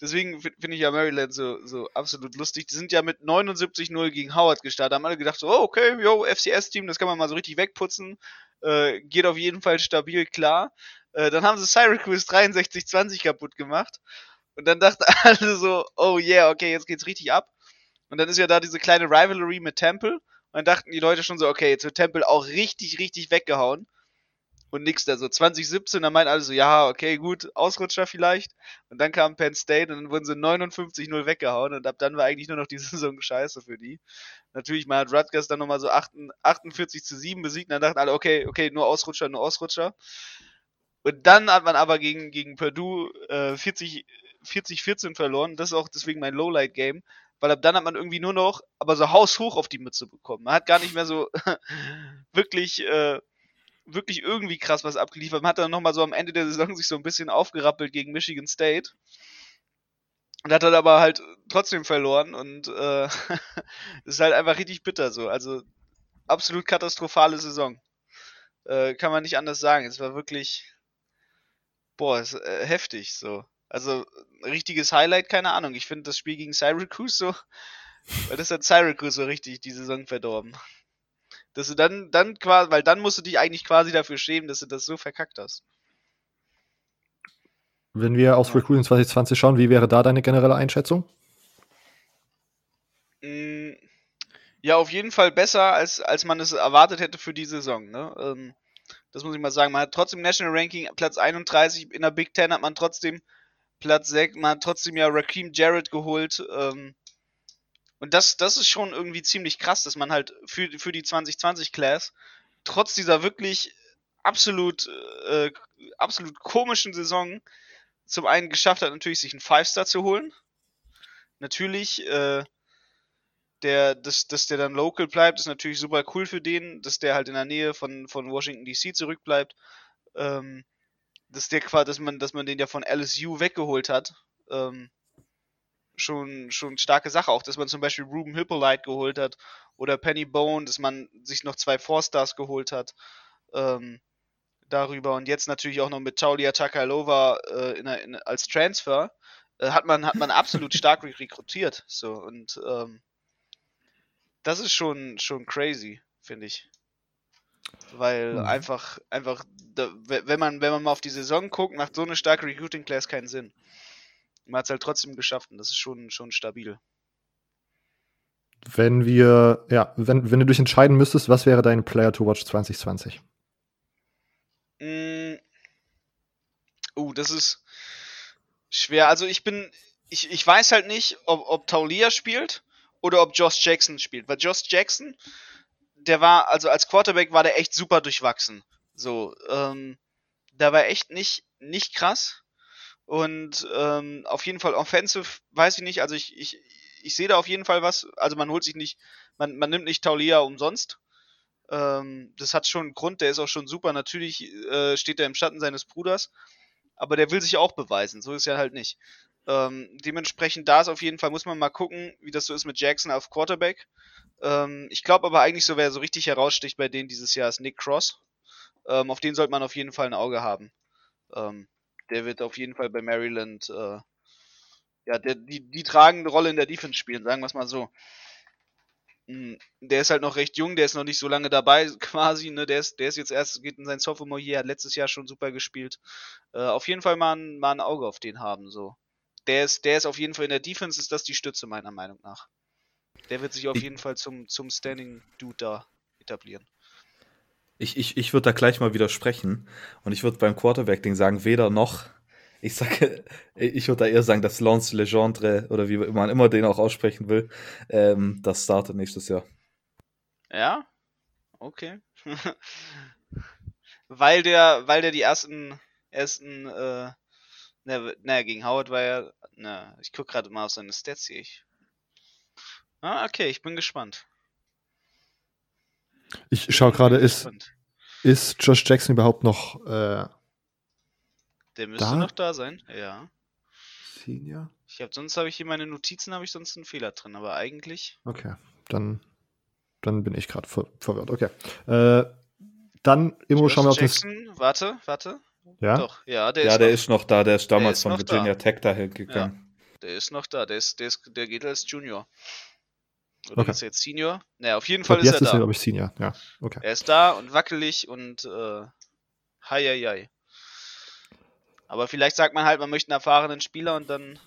deswegen finde ich ja Maryland so, so absolut lustig. Die sind ja mit 79-0 gegen Howard gestartet. Haben alle gedacht so, oh, okay, yo, FCS-Team, das kann man mal so richtig wegputzen. Äh, geht auf jeden Fall stabil klar. Äh, dann haben sie Syracuse 63-20 kaputt gemacht. Und dann dachten alle so, oh yeah, okay, jetzt geht's richtig ab. Und dann ist ja da diese kleine Rivalry mit Temple. Und dann dachten die Leute schon so, okay, jetzt wird Temple auch richtig, richtig weggehauen und nix da. So 2017, da meinten alle so, ja, okay, gut, Ausrutscher vielleicht. Und dann kam Penn State und dann wurden sie 59-0 weggehauen und ab dann war eigentlich nur noch die Saison scheiße für die. Natürlich, man hat Rutgers dann nochmal so 48 zu 7 besiegt und dann dachten alle, okay, okay, nur Ausrutscher, nur Ausrutscher. Und dann hat man aber gegen, gegen Purdue äh, 40, 40-14 verloren. Das ist auch deswegen mein Lowlight-Game. Weil ab dann hat man irgendwie nur noch, aber so haushoch auf die Mütze bekommen. Man hat gar nicht mehr so wirklich äh, wirklich irgendwie krass was abgeliefert. Man hat dann nochmal so am Ende der Saison sich so ein bisschen aufgerappelt gegen Michigan State. Und hat dann aber halt trotzdem verloren und äh, ist halt einfach richtig bitter so. Also absolut katastrophale Saison. Äh, kann man nicht anders sagen. Es war wirklich, boah, ist, äh, heftig so. Also richtiges Highlight, keine Ahnung. Ich finde das Spiel gegen Syracuse so, weil das hat Syracuse so richtig die Saison verdorben. Dass du dann, dann quasi, weil dann musst du dich eigentlich quasi dafür schämen, dass du das so verkackt hast. Wenn wir aufs Recruiting 2020 schauen, wie wäre da deine generelle Einschätzung? Mm, Ja, auf jeden Fall besser, als, als man es erwartet hätte für die Saison. Ne? Ähm, das muss ich mal sagen. Man hat trotzdem National Ranking Platz 31, in der Big Ten hat man trotzdem Platz 6, man hat trotzdem ja Raheem Jarrett geholt. Ähm, und das, das ist schon irgendwie ziemlich krass, dass man halt für, für die 2020-Class trotz dieser wirklich absolut, äh, absolut komischen Saison zum einen geschafft hat, natürlich sich einen Five-Star zu holen. Natürlich, äh, der, dass, dass der dann local bleibt, ist natürlich super cool für den, dass der halt in der Nähe von, von Washington DC zurückbleibt. Ähm, dass der dass man, dass man den ja von LSU weggeholt hat. Ähm, schon, schon starke Sache. Auch, dass man zum Beispiel Ruben Hippolyte geholt hat oder Penny Bone, dass man sich noch zwei Four-Stars geholt hat. Ähm, darüber und jetzt natürlich auch noch mit Taulia Takalova äh, in, in, als Transfer äh, hat man hat man absolut stark rekrutiert so und ähm, das ist schon schon crazy finde ich weil Mhm. einfach einfach da, we- wenn man wenn man mal auf die Saison guckt macht so eine starke Recruiting Class keinen Sinn man hat es halt trotzdem geschafft und das ist schon schon stabil Wenn wir, ja, wenn, wenn du dich entscheiden müsstest, was wäre dein Player to Watch 2020? Mm. Uh, das ist schwer. Also ich bin, ich, ich weiß halt nicht, ob, ob Taulia spielt oder ob Josh Jackson spielt. Weil Josh Jackson, der war, also als Quarterback war der echt super durchwachsen. So, ähm, da war echt nicht, nicht krass. Und ähm, auf jeden Fall offensive, weiß ich nicht, also ich, ich, ich sehe da auf jeden Fall was. Also man holt sich nicht, man, man nimmt nicht Taulia umsonst. Ähm, das hat schon einen Grund, der ist auch schon super. Natürlich äh, steht er im Schatten seines Bruders, aber der will sich auch beweisen. So ist er halt nicht. Ähm, dementsprechend da ist auf jeden Fall, muss man mal gucken, wie das so ist mit Jackson auf Quarterback. Ähm, ich glaube aber eigentlich so, wer so richtig heraussticht bei denen dieses Jahr ist Nick Cross. Ähm, auf den sollte man auf jeden Fall ein Auge haben. Ähm, der wird auf jeden Fall bei Maryland äh, ja, der, die, die tragende Rolle in der Defense spielen, sagen wir es mal so. Mm, Der ist halt noch recht jung, der ist noch nicht so lange dabei, quasi, ne? Der ist, der ist jetzt erst, geht in sein Sophomore Year, hat letztes Jahr schon super gespielt. Äh, auf jeden Fall mal ein, mal ein Auge auf den haben, so. Der ist, der ist auf jeden Fall in der Defense, ist das die Stütze, meiner Meinung nach. Der wird sich auf jeden Fall zum, zum Standing Dude da etablieren. Ich, ich, ich würde da gleich mal widersprechen. Und ich würde beim Quarterback-Ding sagen, weder noch. Ich sage, ich würde da eher sagen, dass Lance Legendre oder wie man immer den auch aussprechen will, ähm, das startet nächstes Jahr. Ja? Okay. weil der, weil der die ersten, ersten, äh, ne, ne, gegen Howard war er, ne, ich guck gerade mal auf seine Stats hier. Ich, ah, okay, ich bin gespannt. Ich schaue gerade, ist, gespannt. Ist Josh Jackson überhaupt noch äh, Der müsste da? noch da sein, ja. Senior? Ich hab, sonst habe ich hier meine Notizen, habe ich sonst einen Fehler drin, aber eigentlich. Okay, dann, dann bin ich gerade ver verwirrt. Okay. Äh, dann, Immo, schauen wir auf das. Jackson, warte, warte. Ja? Doch, ja, der ja, ist der noch, ist noch da, der ist damals ist von noch Virginia da. Tech dahin gegangen. der ist noch da, der ist, der ist, der geht als Junior. Oder Okay. ist er jetzt Senior? Ne, auf jeden Fall ist jetzt er ist da. er, glaube ich, Senior. Ja, okay. Er ist da und wackelig und äh, hei, hei, hei. Aber vielleicht sagt man halt, man möchte einen erfahrenen Spieler und dann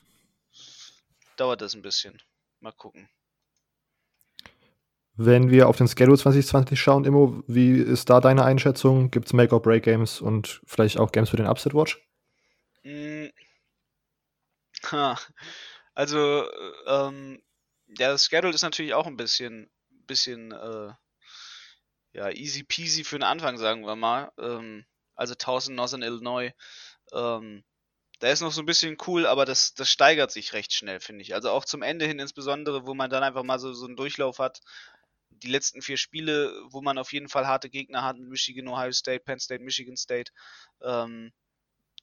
dauert das ein bisschen. Mal gucken. Wenn wir auf den Schedule 2020 schauen, Immo, wie ist da deine Einschätzung? Gibt es Make-or-Break-Games und vielleicht auch Games für den Upset Watch? Mm. Ha. Also, äh, ähm, ja, das Schedule ist natürlich auch ein bisschen, bisschen, äh, ja, easy peasy für den Anfang, sagen wir mal. Ähm, also 1000 Northern Illinois. Ähm, da ist noch so ein bisschen cool, aber das, das steigert sich recht schnell, finde ich. Also auch zum Ende hin insbesondere, wo man dann einfach mal so, so einen Durchlauf hat. Die letzten vier Spiele, wo man auf jeden Fall harte Gegner hat, Michigan, Ohio State, Penn State, Michigan State. Ähm,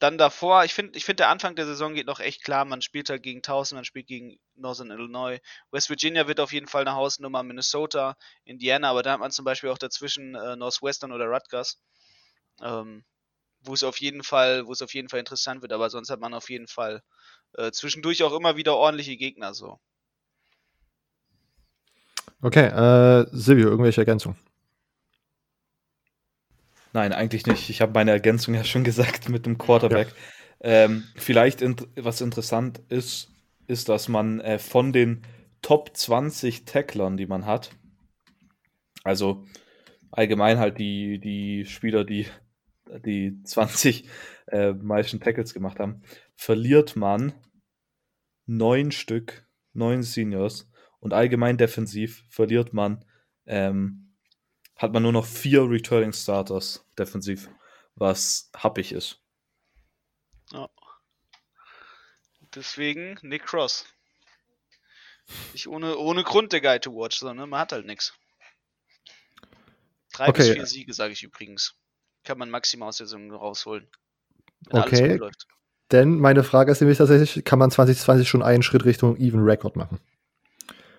dann davor, ich finde, ich finde, der Anfang der Saison geht noch echt klar. Man spielt halt gegen Towson, man spielt gegen Northern Illinois. West Virginia wird auf jeden Fall eine Hausnummer, Minnesota, Indiana, aber da hat man zum Beispiel auch dazwischen äh, Northwestern oder Rutgers, ähm, wo es auf jeden Fall, wo es auf jeden Fall interessant wird. Aber sonst hat man auf jeden Fall äh, zwischendurch auch immer wieder ordentliche Gegner so. Okay, äh, Silvio, irgendwelche Ergänzungen? Nein, eigentlich nicht. Ich habe meine Ergänzung ja schon gesagt mit dem Quarterback. Ja. Ähm, vielleicht int was interessant ist, ist, dass man äh, von den Top 20 Tacklern, die man hat, also allgemein halt die, die Spieler, die die 20 äh, meisten Tackles gemacht haben, verliert man neun Stück, neun Seniors und allgemein defensiv verliert man, ähm, hat man nur noch vier Returning Starters defensiv, was happig ist. Ja. Deswegen Nick Cross. Ich ohne, ohne Grund der Guy to Watch, sondern man hat halt nichts. Drei okay. bis vier Siege, sage ich übrigens. Kann man maximal aus der Saison rausholen. Wenn okay. alles läuft. Denn meine Frage ist nämlich tatsächlich, kann man 2020 schon einen Schritt Richtung Even Record machen?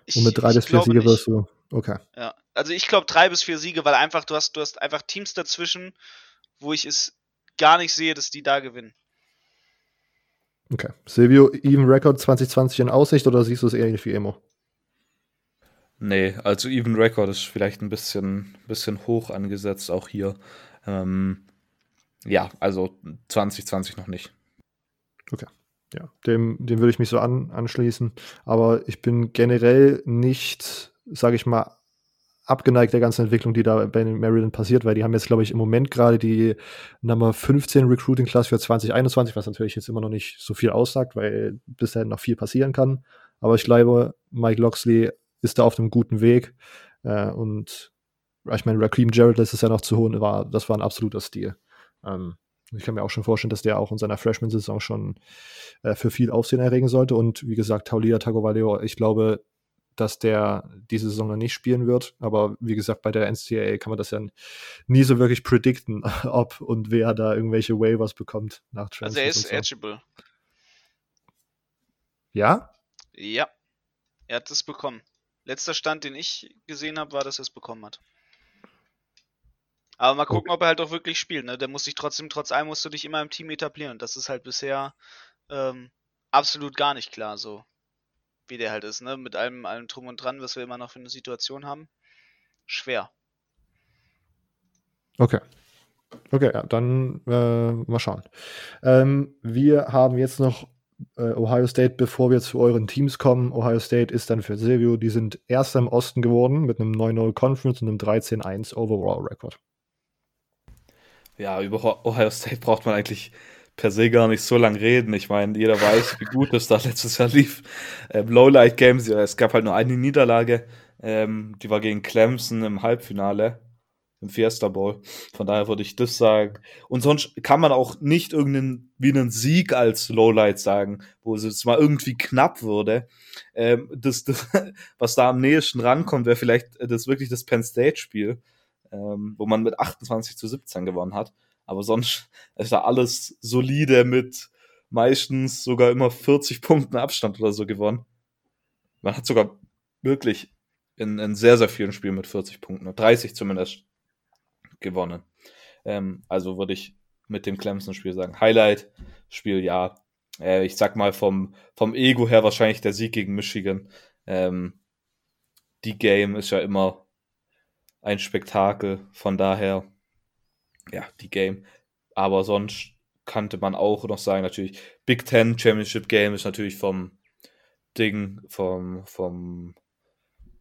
Ich, Und mit drei bis vier Siege wirst du. Okay. Ja, also ich glaube drei bis vier Siege, weil einfach, du hast, du hast einfach Teams dazwischen, wo ich es gar nicht sehe, dass die da gewinnen. Okay. Silvio, Even Record 2020 in Aussicht oder siehst du es ähnlich wie Emo? Nee, also Even Record ist vielleicht ein bisschen, bisschen hoch angesetzt, auch hier. Ähm, ja, also 2020 noch nicht. Okay. Ja, dem, dem würde ich mich so an, anschließen. Aber ich bin generell nicht, sage ich mal, abgeneigt der ganzen Entwicklung, die da bei Maryland passiert, weil die haben jetzt, glaube ich, im Moment gerade die Nummer 15 Recruiting Class für 2021, was natürlich jetzt immer noch nicht so viel aussagt, weil bisher noch viel passieren kann. Aber ich glaube, Mike Loxley ist da auf einem guten Weg. Äh, und ich meine, Raheem Jarrett ist es ja noch zu holen, war, das war ein absoluter Stil. Ähm, ich kann mir auch schon vorstellen, dass der auch in seiner Freshman-Saison schon äh, für viel Aufsehen erregen sollte. Und wie gesagt, Taulia Tagovailoa, ich glaube, dass der diese Saison noch nicht spielen wird. Aber wie gesagt, bei der NCAA kann man das ja nie so wirklich predikten, ob und wer da irgendwelche Waivers bekommt nach Transfers. Also er ist so. edgeable. Ja? Ja. Er hat es bekommen. Letzter Stand, den ich gesehen habe, war, dass er es bekommen hat. Aber mal gucken, ob er halt auch wirklich spielt. Ne? Der muss sich trotzdem, trotz allem musst du dich immer im Team etablieren. Und das ist halt bisher ähm, absolut gar nicht klar so wie der halt ist, ne? Mit allem, allem Drum und Dran, was wir immer noch für eine Situation haben. Schwer. Okay. Okay, ja, dann äh, mal schauen. Ähm, wir haben jetzt noch äh, Ohio State, bevor wir zu euren Teams kommen. Ohio State ist dann für Silvio, die sind erster im Osten geworden mit einem 9-0 Conference und einem 13-1 Overall Record. Ja, über Ohio State braucht man eigentlich per se gar nicht so lang reden. Ich meine, jeder weiß, wie gut es da letztes Jahr lief. Ähm, Lowlight Games, ja, es gab halt nur eine Niederlage. Ähm, die war gegen Clemson im Halbfinale im Fiesta Bowl. Von daher würde ich das sagen. Und sonst kann man auch nicht irgendeinen wie einen Sieg als Lowlight sagen, wo es jetzt mal irgendwie knapp würde. Ähm, das, das, was da am nächsten rankommt, wäre vielleicht das wirklich das Penn State Spiel, ähm, wo man mit 28 zu 17 gewonnen hat. Aber sonst ist da alles solide mit meistens sogar immer 40 Punkten Abstand oder so gewonnen. Man hat sogar wirklich in, in sehr, sehr vielen Spielen mit 40 Punkten, 30 zumindest, gewonnen. Ähm, also würde ich mit dem Clemson-Spiel sagen. Highlight-Spiel, ja. Äh, ich sag mal vom, vom Ego her wahrscheinlich der Sieg gegen Michigan. Ähm, die Game ist ja immer ein Spektakel. Von daher ja, die Game. Aber sonst kannte man auch noch sagen, natürlich, Big Ten Championship Game ist natürlich vom Ding, vom, vom,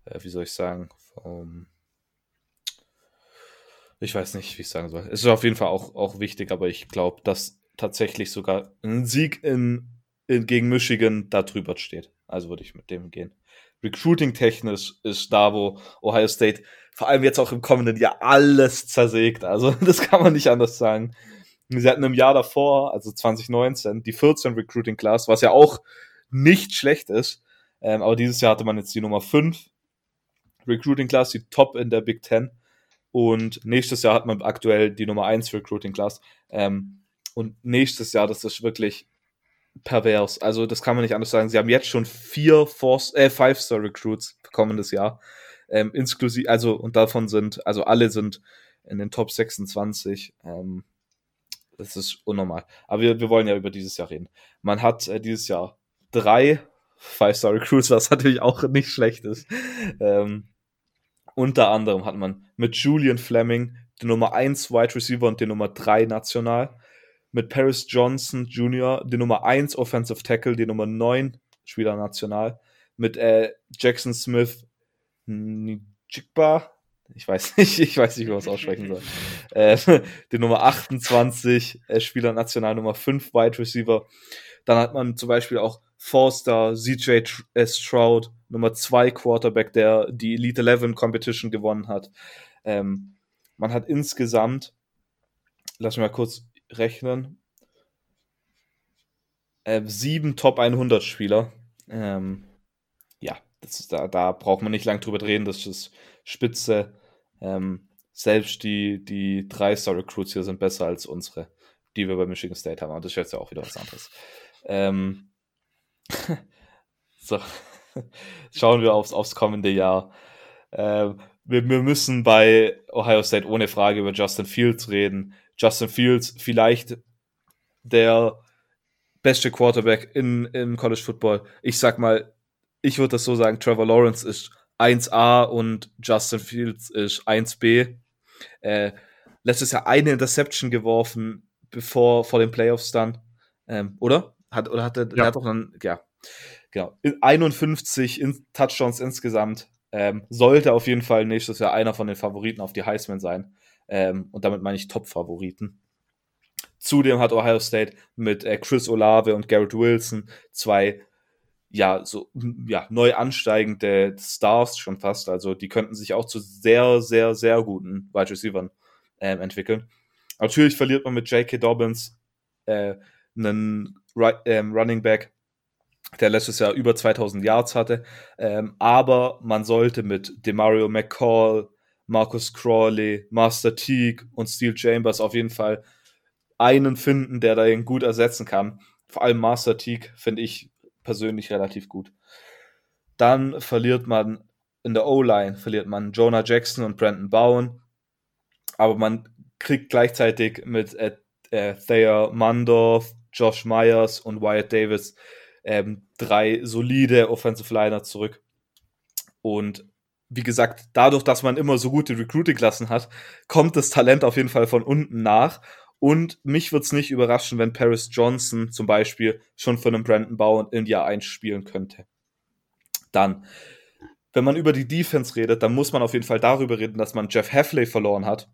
äh, wie soll ich sagen, vom, ich weiß nicht, wie ich sagen soll. Es ist auf jeden Fall auch, auch wichtig, aber ich glaube, dass tatsächlich sogar ein Sieg in, in, gegen Michigan da drüber steht. Also würde ich mit dem gehen. Recruiting-technisch ist da, wo Ohio State vor allem jetzt auch im kommenden Jahr alles zersägt. Also das kann man nicht anders sagen. Sie hatten im Jahr davor, also 2019, die 14 Recruiting Class, was ja auch nicht schlecht ist. Ähm, aber dieses Jahr hatte man jetzt die Nummer 5 Recruiting Class, die Top in der Big Ten. Und nächstes Jahr hat man aktuell die Nummer 1 Recruiting Class. Ähm, und nächstes Jahr, das ist wirklich pervers. Also das kann man nicht anders sagen. Sie haben jetzt schon vier äh, Five-Star-Recruits kommendes Jahr. Ähm, inklusive, also, und davon sind, also alle sind in den Top 26. Ähm, das ist unnormal. Aber wir, wir wollen ja über dieses Jahr reden. Man hat äh, dieses Jahr drei Five-Star-Recruits, was natürlich auch nicht schlecht ist. Ähm, unter anderem hat man mit Julian Fleming den Nummer 1 Wide Receiver und den Nummer 3 national. Mit Paris Johnson Jr., den Nummer 1 Offensive Tackle, den Nummer 9 Spieler national. Mit äh, Jackson Smith Njigba, ich weiß nicht, ich weiß nicht, wie man es aussprechen soll. äh, den Nummer 28 äh, Spieler national, Nummer 5 Wide Receiver. Dann hat man zum Beispiel auch Forster, CJ Stroud, Nummer 2 Quarterback, der die Elite 11 Competition gewonnen hat. Ähm, man hat insgesamt, lass mich mal kurz rechnen, äh, sieben Top 100 Spieler. Ähm, ja, ist, da, da braucht man nicht lange drüber reden, das ist spitze. Ähm, selbst die, die drei Star Recruits hier sind besser als unsere, die wir bei Michigan State haben. Und das ist jetzt ja auch wieder was anderes. Ähm, so, schauen wir aufs, aufs kommende Jahr. Ähm, wir, wir müssen bei Ohio State ohne Frage über Justin Fields reden. Justin Fields vielleicht der beste Quarterback in, im College Football. Ich sag mal, ich würde das so sagen, Trevor Lawrence ist 1A und Justin Fields ist 1B. Äh, letztes Jahr eine Interception geworfen, bevor vor den Playoffs dann. Ähm, oder? Hat, oder hat er, ja. hat doch dann, ja, genau. 51 in Touchdowns insgesamt. Ähm, sollte auf jeden Fall nächstes Jahr einer von den Favoriten auf die Heisman sein. Ähm, und damit meine ich Top-Favoriten. Zudem hat Ohio State mit äh, Chris Olave und Garrett Wilson zwei ja, so, ja, neu ansteigende Stars schon fast. Also die könnten sich auch zu sehr, sehr, sehr guten Wide Receivers ähm, entwickeln. Natürlich verliert man mit J.K. Dobbins äh, einen ähm, Running Back, der letztes Jahr über 2000 Yards hatte. Ähm, aber man sollte mit Demario McCall, Marcus Crawley, Master Teague und Steel Chambers auf jeden Fall einen finden, der da ihn gut ersetzen kann. Vor allem Master Teague finde ich persönlich relativ gut. Dann verliert man in der O-Line, verliert man Jonah Jackson und Brandon Bowen, aber man kriegt gleichzeitig mit äh, äh, Thayer Mandorf, Josh Myers und Wyatt Davis ähm, drei solide Offensive Liner zurück. Und wie gesagt, dadurch, dass man immer so gute Recruiting-Klassen hat, kommt das Talent auf jeden Fall von unten nach. Und mich würde es nicht überraschen, wenn Paris Johnson zum Beispiel schon für einen Brandon Bowen in Jahr 1 spielen könnte. Dann, wenn man über die Defense redet, dann muss man auf jeden Fall darüber reden, dass man Jeff Heffley verloren hat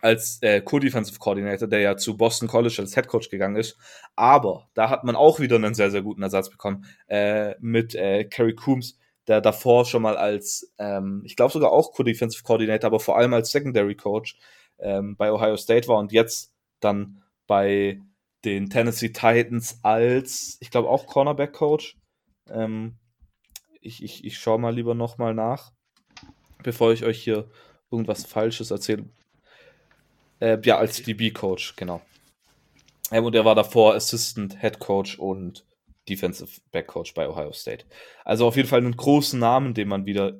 als äh, Co-Defensive Coordinator, der ja zu Boston College als Head Coach gegangen ist. Aber da hat man auch wieder einen sehr, sehr guten Ersatz bekommen äh, mit äh, Kerry Coombs, der davor schon mal als, ähm, ich glaube sogar auch Co-Defensive Coordinator, aber vor allem als Secondary Coach ähm, bei Ohio State war und jetzt dann bei den Tennessee Titans als, ich glaube auch Cornerback-Coach. Ähm, ich, ich, ich schaue mal lieber nochmal nach, bevor ich euch hier irgendwas Falsches erzähle. Äh, ja, als DB-Coach, genau. Ähm, und er war davor Assistant Head Coach und Defensive Back Coach bei Ohio State. Also auf jeden Fall einen großen Namen, den man wieder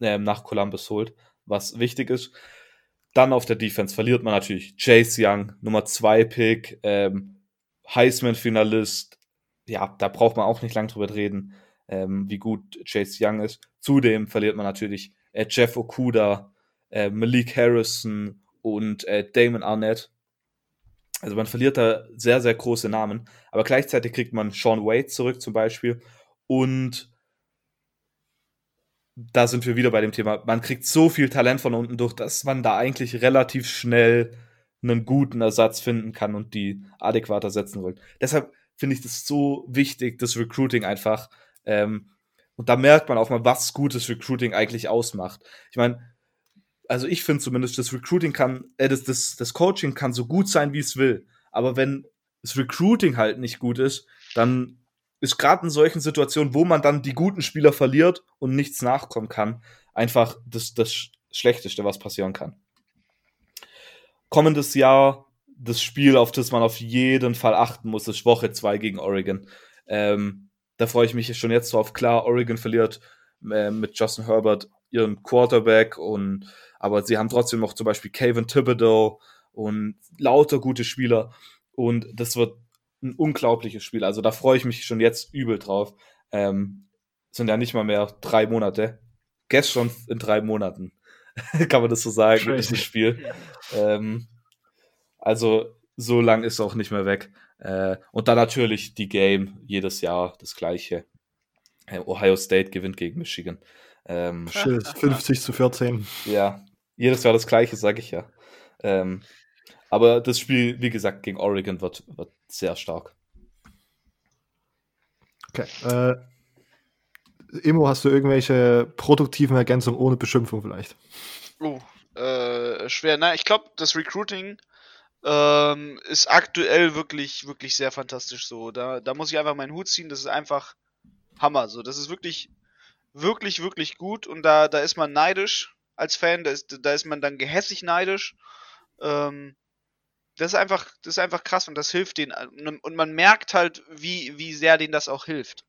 äh, nach Columbus holt, was wichtig ist. Dann auf der Defense verliert man natürlich Chase Young, Nummer 2 Pick, ähm, Heisman-Finalist. Ja, da braucht man auch nicht lang drüber reden, ähm, wie gut Chase Young ist. Zudem verliert man natürlich äh, Jeff Okuda, äh, Malik Harrison und äh, Damon Arnett. Also man verliert da sehr, sehr große Namen. Aber gleichzeitig kriegt man Sean Wade zurück zum Beispiel und da sind wir wieder bei dem Thema, man kriegt so viel Talent von unten durch, dass man da eigentlich relativ schnell einen guten Ersatz finden kann und die adäquat ersetzen will. Deshalb finde ich das so wichtig, das Recruiting einfach. Ähm, und da merkt man auch mal, was gutes Recruiting eigentlich ausmacht. Ich meine, also ich finde zumindest, das Recruiting kann, äh, das, das, das Coaching kann so gut sein, wie es will. Aber wenn das Recruiting halt nicht gut ist, dann ist gerade in solchen Situationen, wo man dann die guten Spieler verliert und nichts nachkommen kann, einfach das, das Schlechteste, was passieren kann. Kommendes Jahr, das Spiel, auf das man auf jeden Fall achten muss, ist Woche 2 gegen Oregon. Ähm, da freue ich mich schon jetzt drauf. Klar, Oregon verliert äh, mit Justin Herbert ihren Quarterback und aber sie haben trotzdem noch zum Beispiel Kevin Thibodeau und lauter gute Spieler und das wird ein unglaubliches Spiel. Also da freue ich mich schon jetzt übel drauf. Ähm, sind ja nicht mal mehr drei Monate. Gestern in drei Monaten. Kann man das so sagen, Crazy. diesem Spiel. Ähm, also, so lang ist auch nicht mehr weg. Äh, und dann natürlich die Game, jedes Jahr das gleiche. Äh, Ohio State gewinnt gegen Michigan. Ähm, Shit, 50 zu 14. ja, jedes Jahr das gleiche, sage ich ja. Ähm, aber das Spiel, wie gesagt, gegen Oregon wird, wird sehr stark. Okay. Äh, Immo, hast du irgendwelche produktiven Ergänzungen ohne Beschimpfung vielleicht? Oh, äh, schwer. Na, ich glaube, das Recruiting ähm, ist aktuell wirklich, wirklich sehr fantastisch so. Da, da muss ich einfach meinen Hut ziehen. Das ist einfach Hammer. So, das ist wirklich, wirklich, wirklich gut. Und da, da ist man neidisch als Fan. Da ist, da ist man dann gehässig neidisch. Ähm, das ist einfach, das ist einfach krass und das hilft denen. Und man merkt halt, wie, wie sehr denen das auch hilft.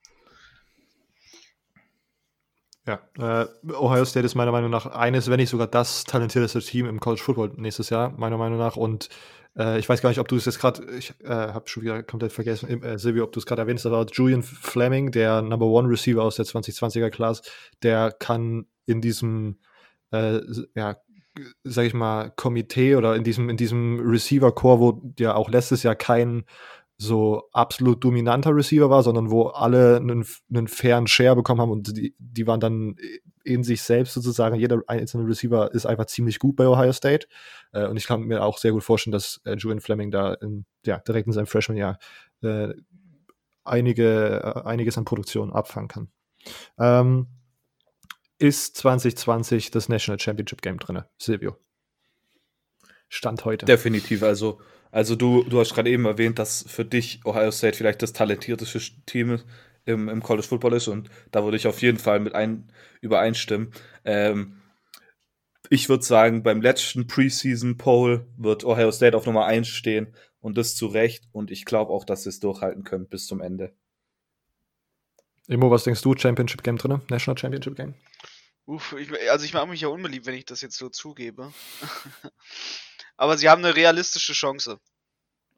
Ja, äh, Ohio State ist meiner Meinung nach eines, wenn nicht sogar das talentierteste Team im College Football nächstes Jahr, meiner Meinung nach. Und äh, ich weiß gar nicht, ob du es jetzt gerade, ich äh, habe schon wieder komplett vergessen, äh, Silvio, ob du es gerade erwähnst, aber Julian Fleming, der Number One Receiver aus der 2020er Class, der kann in diesem, äh, ja, sag ich mal, Komitee oder in diesem, in diesem Receiver-Core, wo ja auch letztes Jahr kein so absolut dominanter Receiver war, sondern wo alle einen, einen fairen Share bekommen haben und die, die waren dann in sich selbst sozusagen. Jeder einzelne Receiver ist einfach ziemlich gut bei Ohio State. Äh, und ich kann mir auch sehr gut vorstellen, dass äh, Julian Fleming da in, ja, direkt in seinem Freshman-Jahr äh, einige, äh, einiges an Produktion abfangen kann. Ähm, ist 2020 das National Championship Game drin, Silvio? Stand heute. Definitiv. Also, also du, du hast gerade eben erwähnt, dass für dich Ohio State vielleicht das talentierteste Team im, im College Football ist und da würde ich auf jeden Fall mit ein, übereinstimmen. Ähm, ich würde sagen, beim letzten Preseason Poll wird Ohio State auf Nummer 1 stehen und das zu Recht und ich glaube auch, dass sie es durchhalten können bis zum Ende. Immo, was denkst du? Championship Game drin? National Championship Game? Uff, ich, also ich mache mich ja unbeliebt, wenn ich das jetzt so zugebe. Aber sie haben eine realistische Chance.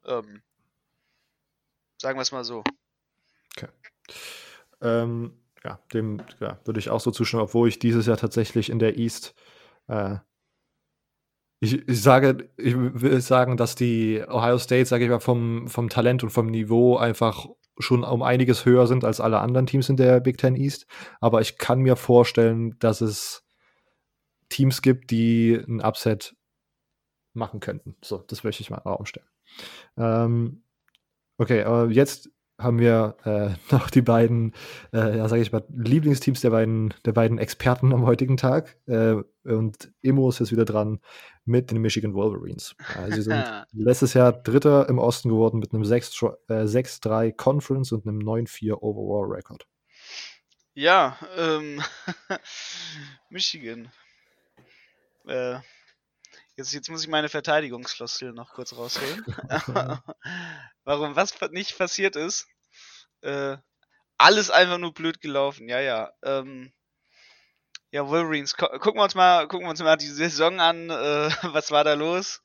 Ähm, sagen wir es mal so. Okay. Ähm, ja, dem ja, würde ich auch so zustimmen, obwohl ich dieses Jahr tatsächlich in der East äh, ich, ich, sage, ich will sagen, dass die Ohio State, sage ich mal, vom, vom Talent und vom Niveau einfach schon um einiges höher sind als alle anderen Teams in der Big Ten East. Aber ich kann mir vorstellen, dass es Teams gibt, die ein Upset machen könnten. So, das möchte ich mal in. Ähm, okay, aber jetzt haben wir äh, noch die beiden, äh, ja, sage ich mal, Lieblingsteams der beiden, der beiden Experten am heutigen Tag. Äh, und Immo ist jetzt wieder dran mit den Michigan Wolverines. Äh, sie sind letztes Jahr Dritter im Osten geworden mit einem 6-3 Conference und einem 9-4 Overall Record. Ja, ähm, Michigan. Jetzt, jetzt muss ich meine Verteidigungsfloskel noch kurz rausholen. Warum was nicht passiert ist. Äh, alles einfach nur blöd gelaufen. Ja, ja. Ähm, ja, Wolverines. Gucken wir uns mal, gucken wir uns mal die Saison an. Äh, was war da los?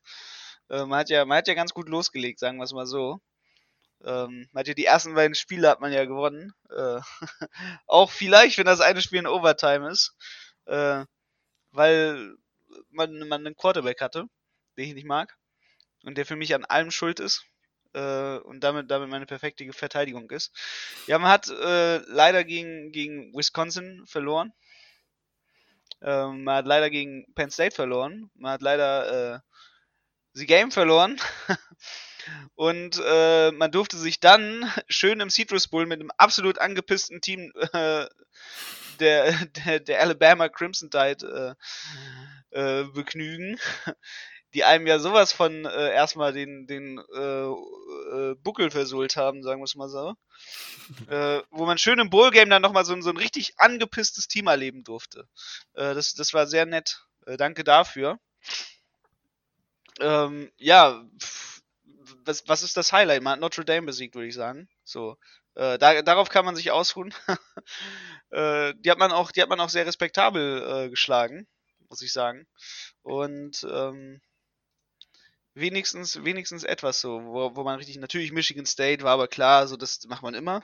Äh, man, hat ja, man hat ja ganz gut losgelegt, sagen wir es mal so. Ähm, man hat ja die ersten beiden Spiele hat man ja gewonnen. Äh, auch vielleicht, wenn das eine Spiel in Overtime ist. Äh, weil man, man einen Quarterback hatte, den ich nicht mag. Und der für mich an allem schuld ist. Äh, und damit, damit meine perfekte Verteidigung ist. Ja, man hat äh, leider gegen, gegen Wisconsin verloren. Ähm, man hat leider gegen Penn State verloren. Man hat leider äh, die Game verloren. Und äh, man durfte sich dann schön im Citrus Bowl mit einem absolut angepissten Team äh, der, der, der Alabama Crimson Tide äh, äh, begnügen, die einem ja sowas von äh, erstmal den, den äh, äh, Buckel versohlt haben, sagen wir es mal so. Äh, wo man schön im Bowl-Game dann nochmal so, so ein richtig angepisstes Team erleben durfte. Äh, das, das war sehr nett. Äh, danke dafür. Ähm, ja, pff, was, was ist das Highlight? Man hat Notre Dame besiegt, würde ich sagen. So. Äh, da, darauf kann man sich ausruhen. äh, die hat man auch, die hat man auch sehr respektabel äh, geschlagen, muss ich sagen. Und ähm, wenigstens, wenigstens etwas so, wo, wo man richtig, natürlich Michigan State war aber klar, so das macht man immer.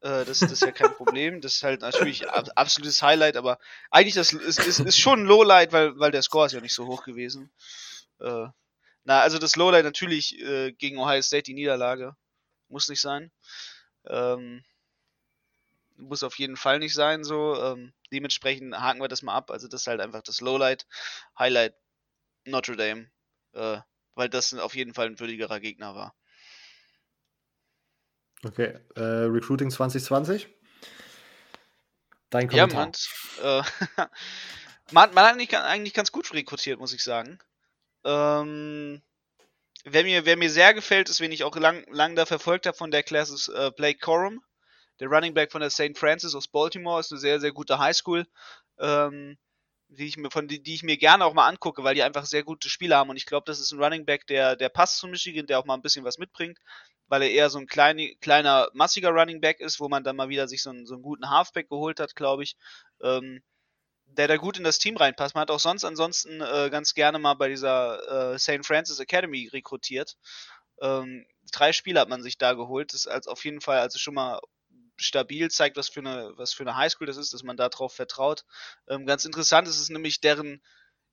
Äh, das, das ist ja kein Problem. Das ist halt natürlich ab, absolutes Highlight, aber eigentlich das ist, ist, ist schon ein Lowlight, weil, weil der Score ist ja nicht so hoch gewesen. Äh, na, also das Lowlight natürlich äh, gegen Ohio State die Niederlage. Muss nicht sein. Ähm, muss auf jeden Fall nicht sein so. Ähm, dementsprechend haken wir das mal ab. Also das ist halt einfach das Lowlight. Highlight Notre Dame. Äh, weil das auf jeden Fall ein würdigerer Gegner war. Okay, äh, Recruiting 2020? Dein Kommentar. Ja, man, äh, man, man, hat eigentlich, eigentlich ganz gut rekrutiert, muss ich sagen. Ähm, wer, mir, wer mir sehr gefällt, ist, wen ich auch lang, lang da verfolgt habe von der Klasse, ist äh, Blake Corum, der Running Back von der St. Francis aus Baltimore, ist eine sehr, sehr gute Highschool. Ähm, die ich mir, von die, die ich mir gerne auch mal angucke, weil die einfach sehr gute Spieler haben. Und ich glaube, das ist ein Running Back, der, der passt zu Michigan, der auch mal ein bisschen was mitbringt, weil er eher so ein klein, kleiner, massiger Running Back ist, wo man dann mal wieder sich so einen, so einen guten Halfback geholt hat, glaube ich. Ähm, der da gut in das Team reinpasst. Man hat auch sonst ansonsten äh, ganz gerne mal bei dieser äh, St. Francis Academy rekrutiert. Ähm, drei Spiele hat man sich da geholt. Das ist als auf jeden Fall also schon mal stabil, zeigt, was für eine, was für eine Highschool das ist, dass man darauf vertraut. Ähm, ganz interessant ist es nämlich deren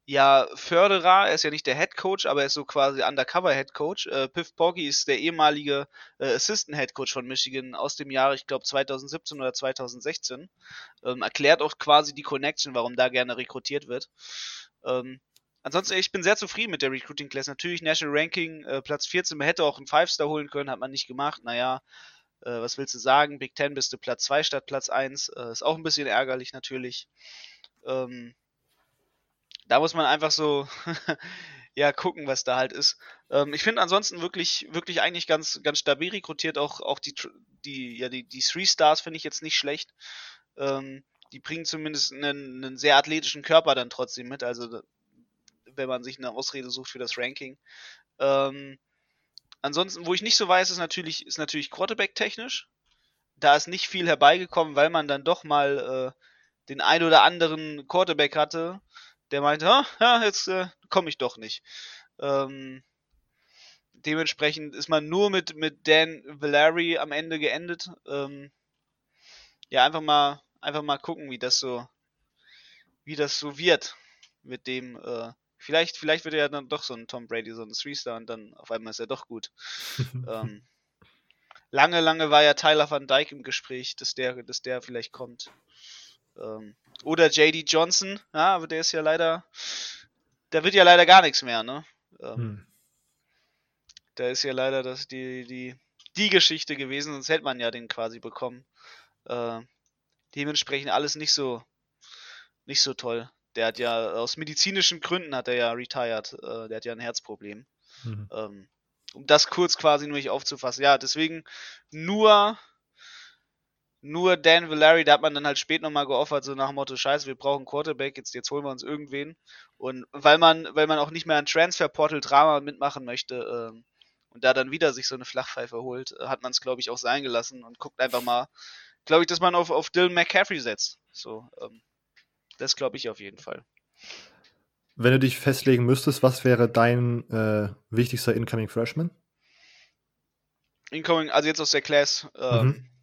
ja, Förderer, er ist ja nicht der Head Coach, aber er ist so quasi Undercover Head Coach. Äh, Piff Poggy ist der ehemalige äh, Assistant Head Coach von Michigan aus dem Jahre, ich glaube 2017 oder 2016. Ähm, erklärt auch quasi die Connection, warum da gerne rekrutiert wird. Ähm, ansonsten, ich bin sehr zufrieden mit der Recruiting Class. Natürlich National Ranking, äh, Platz 14, man hätte auch einen Five-Star holen können, hat man nicht gemacht. Naja, äh, was willst du sagen? Big Ten bist du Platz 2 statt Platz 1. Äh, ist auch ein bisschen ärgerlich natürlich. Ähm, da muss man einfach so ja gucken, was da halt ist. Ähm, ich finde ansonsten wirklich, wirklich eigentlich ganz, ganz stabil rekrutiert. Auch, auch die, die, ja, die, die Three Stars finde ich jetzt nicht schlecht. Ähm, die bringen zumindest einen, einen sehr athletischen Körper dann trotzdem mit. Also wenn man sich eine Ausrede sucht für das Ranking. Ähm, ansonsten, wo ich nicht so weiß, ist natürlich, ist natürlich Quarterback-technisch. Da ist nicht viel herbeigekommen, weil man dann doch mal äh, den ein oder anderen Quarterback hatte, der meinte, ah, ja, jetzt äh, komme ich doch nicht. Ähm, dementsprechend ist man nur mit, mit Dan Valeri am Ende geendet. Ähm, ja, einfach mal, einfach mal gucken, wie das so, wie das so wird mit dem, äh, vielleicht, vielleicht wird er ja dann doch so ein Tom Brady, so ein Three-Star und dann auf einmal ist er doch gut. ähm, lange, lange war ja Tyler Van Dyke im Gespräch, dass der, dass der vielleicht kommt. Ähm, oder JD Johnson, ja, aber der ist ja leider, da wird ja leider gar nichts mehr, ne? Ähm, hm. Da ist ja leider das, die, die, die Geschichte gewesen, sonst hätte man ja den quasi bekommen. Äh, dementsprechend alles nicht so, nicht so toll. Der hat ja aus medizinischen Gründen hat er ja retired. Äh, der hat ja ein Herzproblem. Mhm. Ähm, um das kurz quasi nur nicht aufzufassen. Ja, deswegen nur nur Dan Villari, da hat man dann halt spät nochmal geoffert, so nach dem Motto, scheiße, wir brauchen Quarterback, jetzt, jetzt holen wir uns irgendwen. Und weil man, weil man auch nicht mehr ein Transferportal-Drama mitmachen möchte äh, und da dann wieder sich so eine Flachpfeife holt, äh, hat man es, glaube ich, auch sein gelassen und guckt einfach mal, glaube ich, dass man auf, auf Dylan McCaffrey setzt. So, ähm, das glaube ich auf jeden Fall. Wenn du dich festlegen müsstest, was wäre dein äh, wichtigster Incoming Freshman? Incoming, also jetzt aus der Class. Ähm, mhm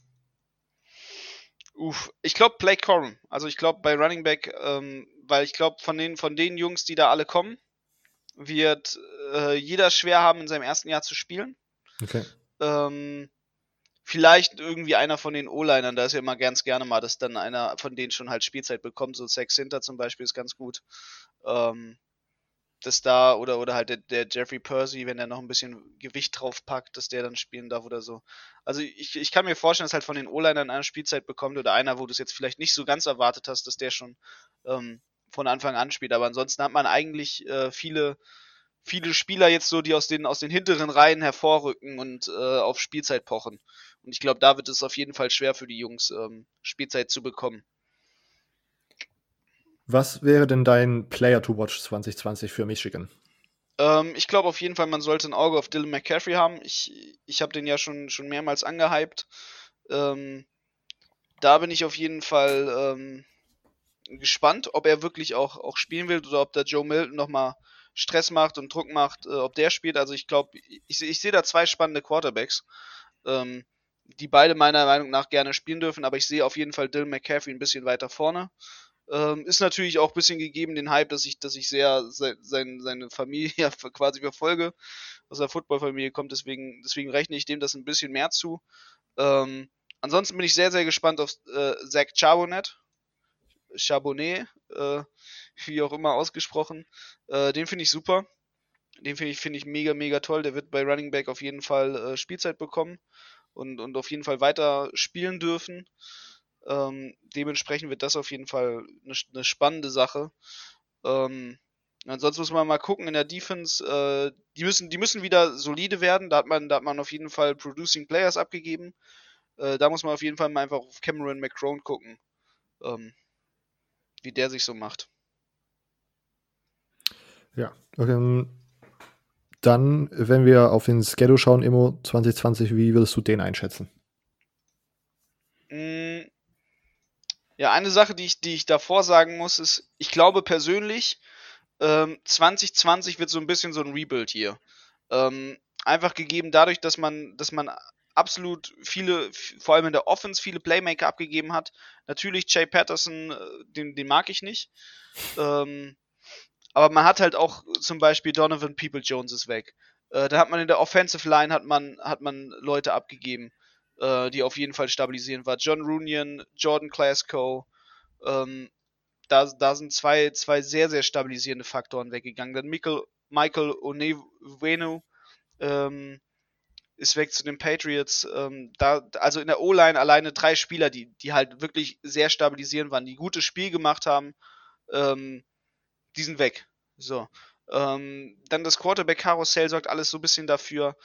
Uff, ich glaube Blake Corum. Also ich glaube bei Running Back, ähm, weil ich glaube von den von den Jungs, die da alle kommen, wird äh, jeder schwer haben in seinem ersten Jahr zu spielen. Okay. Ähm, vielleicht irgendwie einer von den O-Linern, da ist ja immer ganz gerne mal, dass dann einer von denen schon halt Spielzeit bekommt. So Sex Center zum Beispiel ist ganz gut. Ähm, dass da oder oder halt der, der, Jeffrey Percy, wenn er noch ein bisschen Gewicht drauf packt, dass der dann spielen darf oder so. Also ich, ich kann mir vorstellen, dass halt von den O-Linern eine Spielzeit bekommt oder einer, wo du es jetzt vielleicht nicht so ganz erwartet hast, dass der schon ähm, von Anfang an spielt. Aber ansonsten hat man eigentlich äh, viele viele Spieler jetzt so, die aus den aus den hinteren Reihen hervorrücken und äh, auf Spielzeit pochen. Und ich glaube, da wird es auf jeden Fall schwer für die Jungs ähm, Spielzeit zu bekommen. Was wäre denn dein Player to Watch 2020 für Michigan? Ähm, ich glaube auf jeden Fall, man sollte ein Auge auf Dylan McCaffrey haben. Ich, ich habe den ja schon, schon mehrmals angehypt. Ähm, da bin ich auf jeden Fall ähm, gespannt, ob er wirklich auch, auch spielen will oder ob da Joe Milton nochmal Stress macht und Druck macht, äh, ob der spielt. Also ich glaube, ich, ich sehe da zwei spannende Quarterbacks, ähm, die beide meiner Meinung nach gerne spielen dürfen, aber ich sehe auf jeden Fall Dylan McCaffrey ein bisschen weiter vorne. Ähm, ist natürlich auch ein bisschen gegeben den Hype, dass ich, dass ich sehr se, sein, seine Familie quasi verfolge, aus der Footballfamilie kommt, deswegen, deswegen rechne ich dem das ein bisschen mehr zu. Ähm, ansonsten bin ich sehr, sehr gespannt auf äh, Zach Charbonnet. Charbonnet, äh, wie auch immer ausgesprochen. Äh, den finde ich super. Den finde ich, find ich mega, mega toll. Der wird bei Running Back auf jeden Fall äh, Spielzeit bekommen und, und auf jeden Fall weiter spielen dürfen. Ähm, dementsprechend wird das auf jeden Fall eine, eine spannende Sache. Ähm, ansonsten muss man mal gucken in der Defense. Äh, die, müssen, die müssen wieder solide werden. Da hat, man, da hat man auf jeden Fall Producing Players abgegeben. Äh, da muss man auf jeden Fall mal einfach auf Cameron McCrone gucken, ähm, wie der sich so macht. Ja, okay. Dann, wenn wir auf den Schedule schauen, Immo 2020, wie würdest du den einschätzen? Mm, ja, eine Sache, die ich, die ich davor sagen muss, ist, ich glaube persönlich, ähm, 2020 wird so ein bisschen so ein Rebuild hier. Ähm, einfach gegeben dadurch, dass man, dass man absolut viele, vor allem in der Offense, viele Playmaker abgegeben hat. Natürlich Jay Patterson, äh, den, den mag ich nicht. Ähm, aber man hat halt auch zum Beispiel Donovan People Jones ist weg. Äh, da hat man in der Offensive Line hat man, hat man Leute abgegeben, äh, die auf jeden Fall stabilisieren war. John Runyon, Jordan Glasgow, ähm, da, da sind zwei, zwei sehr, sehr stabilisierende Faktoren weggegangen. Dann Michael, Michael Onevenu ähm, ist weg zu den Patriots. Ähm, da, also in der O-Line alleine drei Spieler, die, die halt wirklich sehr stabilisierend waren, die gutes Spiel gemacht haben. Ähm, die sind weg. So. Ähm, dann das Quarterback-Karussell sorgt alles so ein bisschen dafür,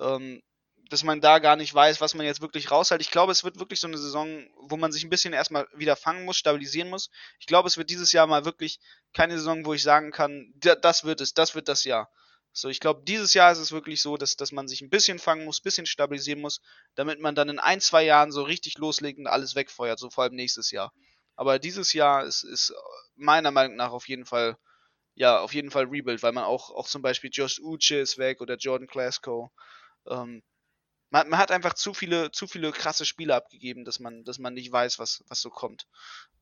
ähm, dass man da gar nicht weiß, was man jetzt wirklich raushält. Ich glaube, es wird wirklich so eine Saison, wo man sich ein bisschen erstmal wieder fangen muss, stabilisieren muss. Ich glaube, es wird dieses Jahr mal wirklich keine Saison, wo ich sagen kann, das wird es, das wird das Jahr. So, ich glaube, dieses Jahr ist es wirklich so, dass, dass man sich ein bisschen fangen muss, ein bisschen stabilisieren muss, damit man dann in ein, zwei Jahren so richtig loslegt und alles wegfeuert, so vor allem nächstes Jahr. Aber dieses Jahr ist, ist meiner Meinung nach auf jeden Fall, ja, auf jeden Fall Rebuild, weil man auch, auch zum Beispiel Josh Uche ist weg oder Jordan Glasgow. Ähm, man, man, hat einfach zu viele, zu viele krasse Spiele abgegeben, dass man, dass man nicht weiß, was, was so kommt.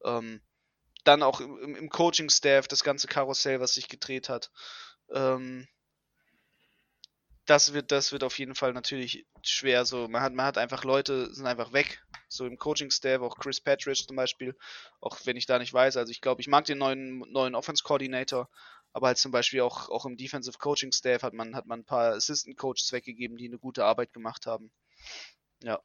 Ähm, dann auch im, im Coaching-Staff, das ganze Karussell, was sich gedreht hat. Ähm, das wird, das wird auf jeden Fall natürlich schwer. So, man hat, man hat einfach Leute, sind einfach weg. So im Coaching-Staff, auch Chris Patridge zum Beispiel, auch wenn ich da nicht weiß. Also ich glaube, ich mag den neuen, neuen Offense-Coordinator, aber halt zum Beispiel auch, auch im Defensive Coaching-Staff hat man, hat man ein paar Assistant-Coaches weggegeben, die eine gute Arbeit gemacht haben. Ja.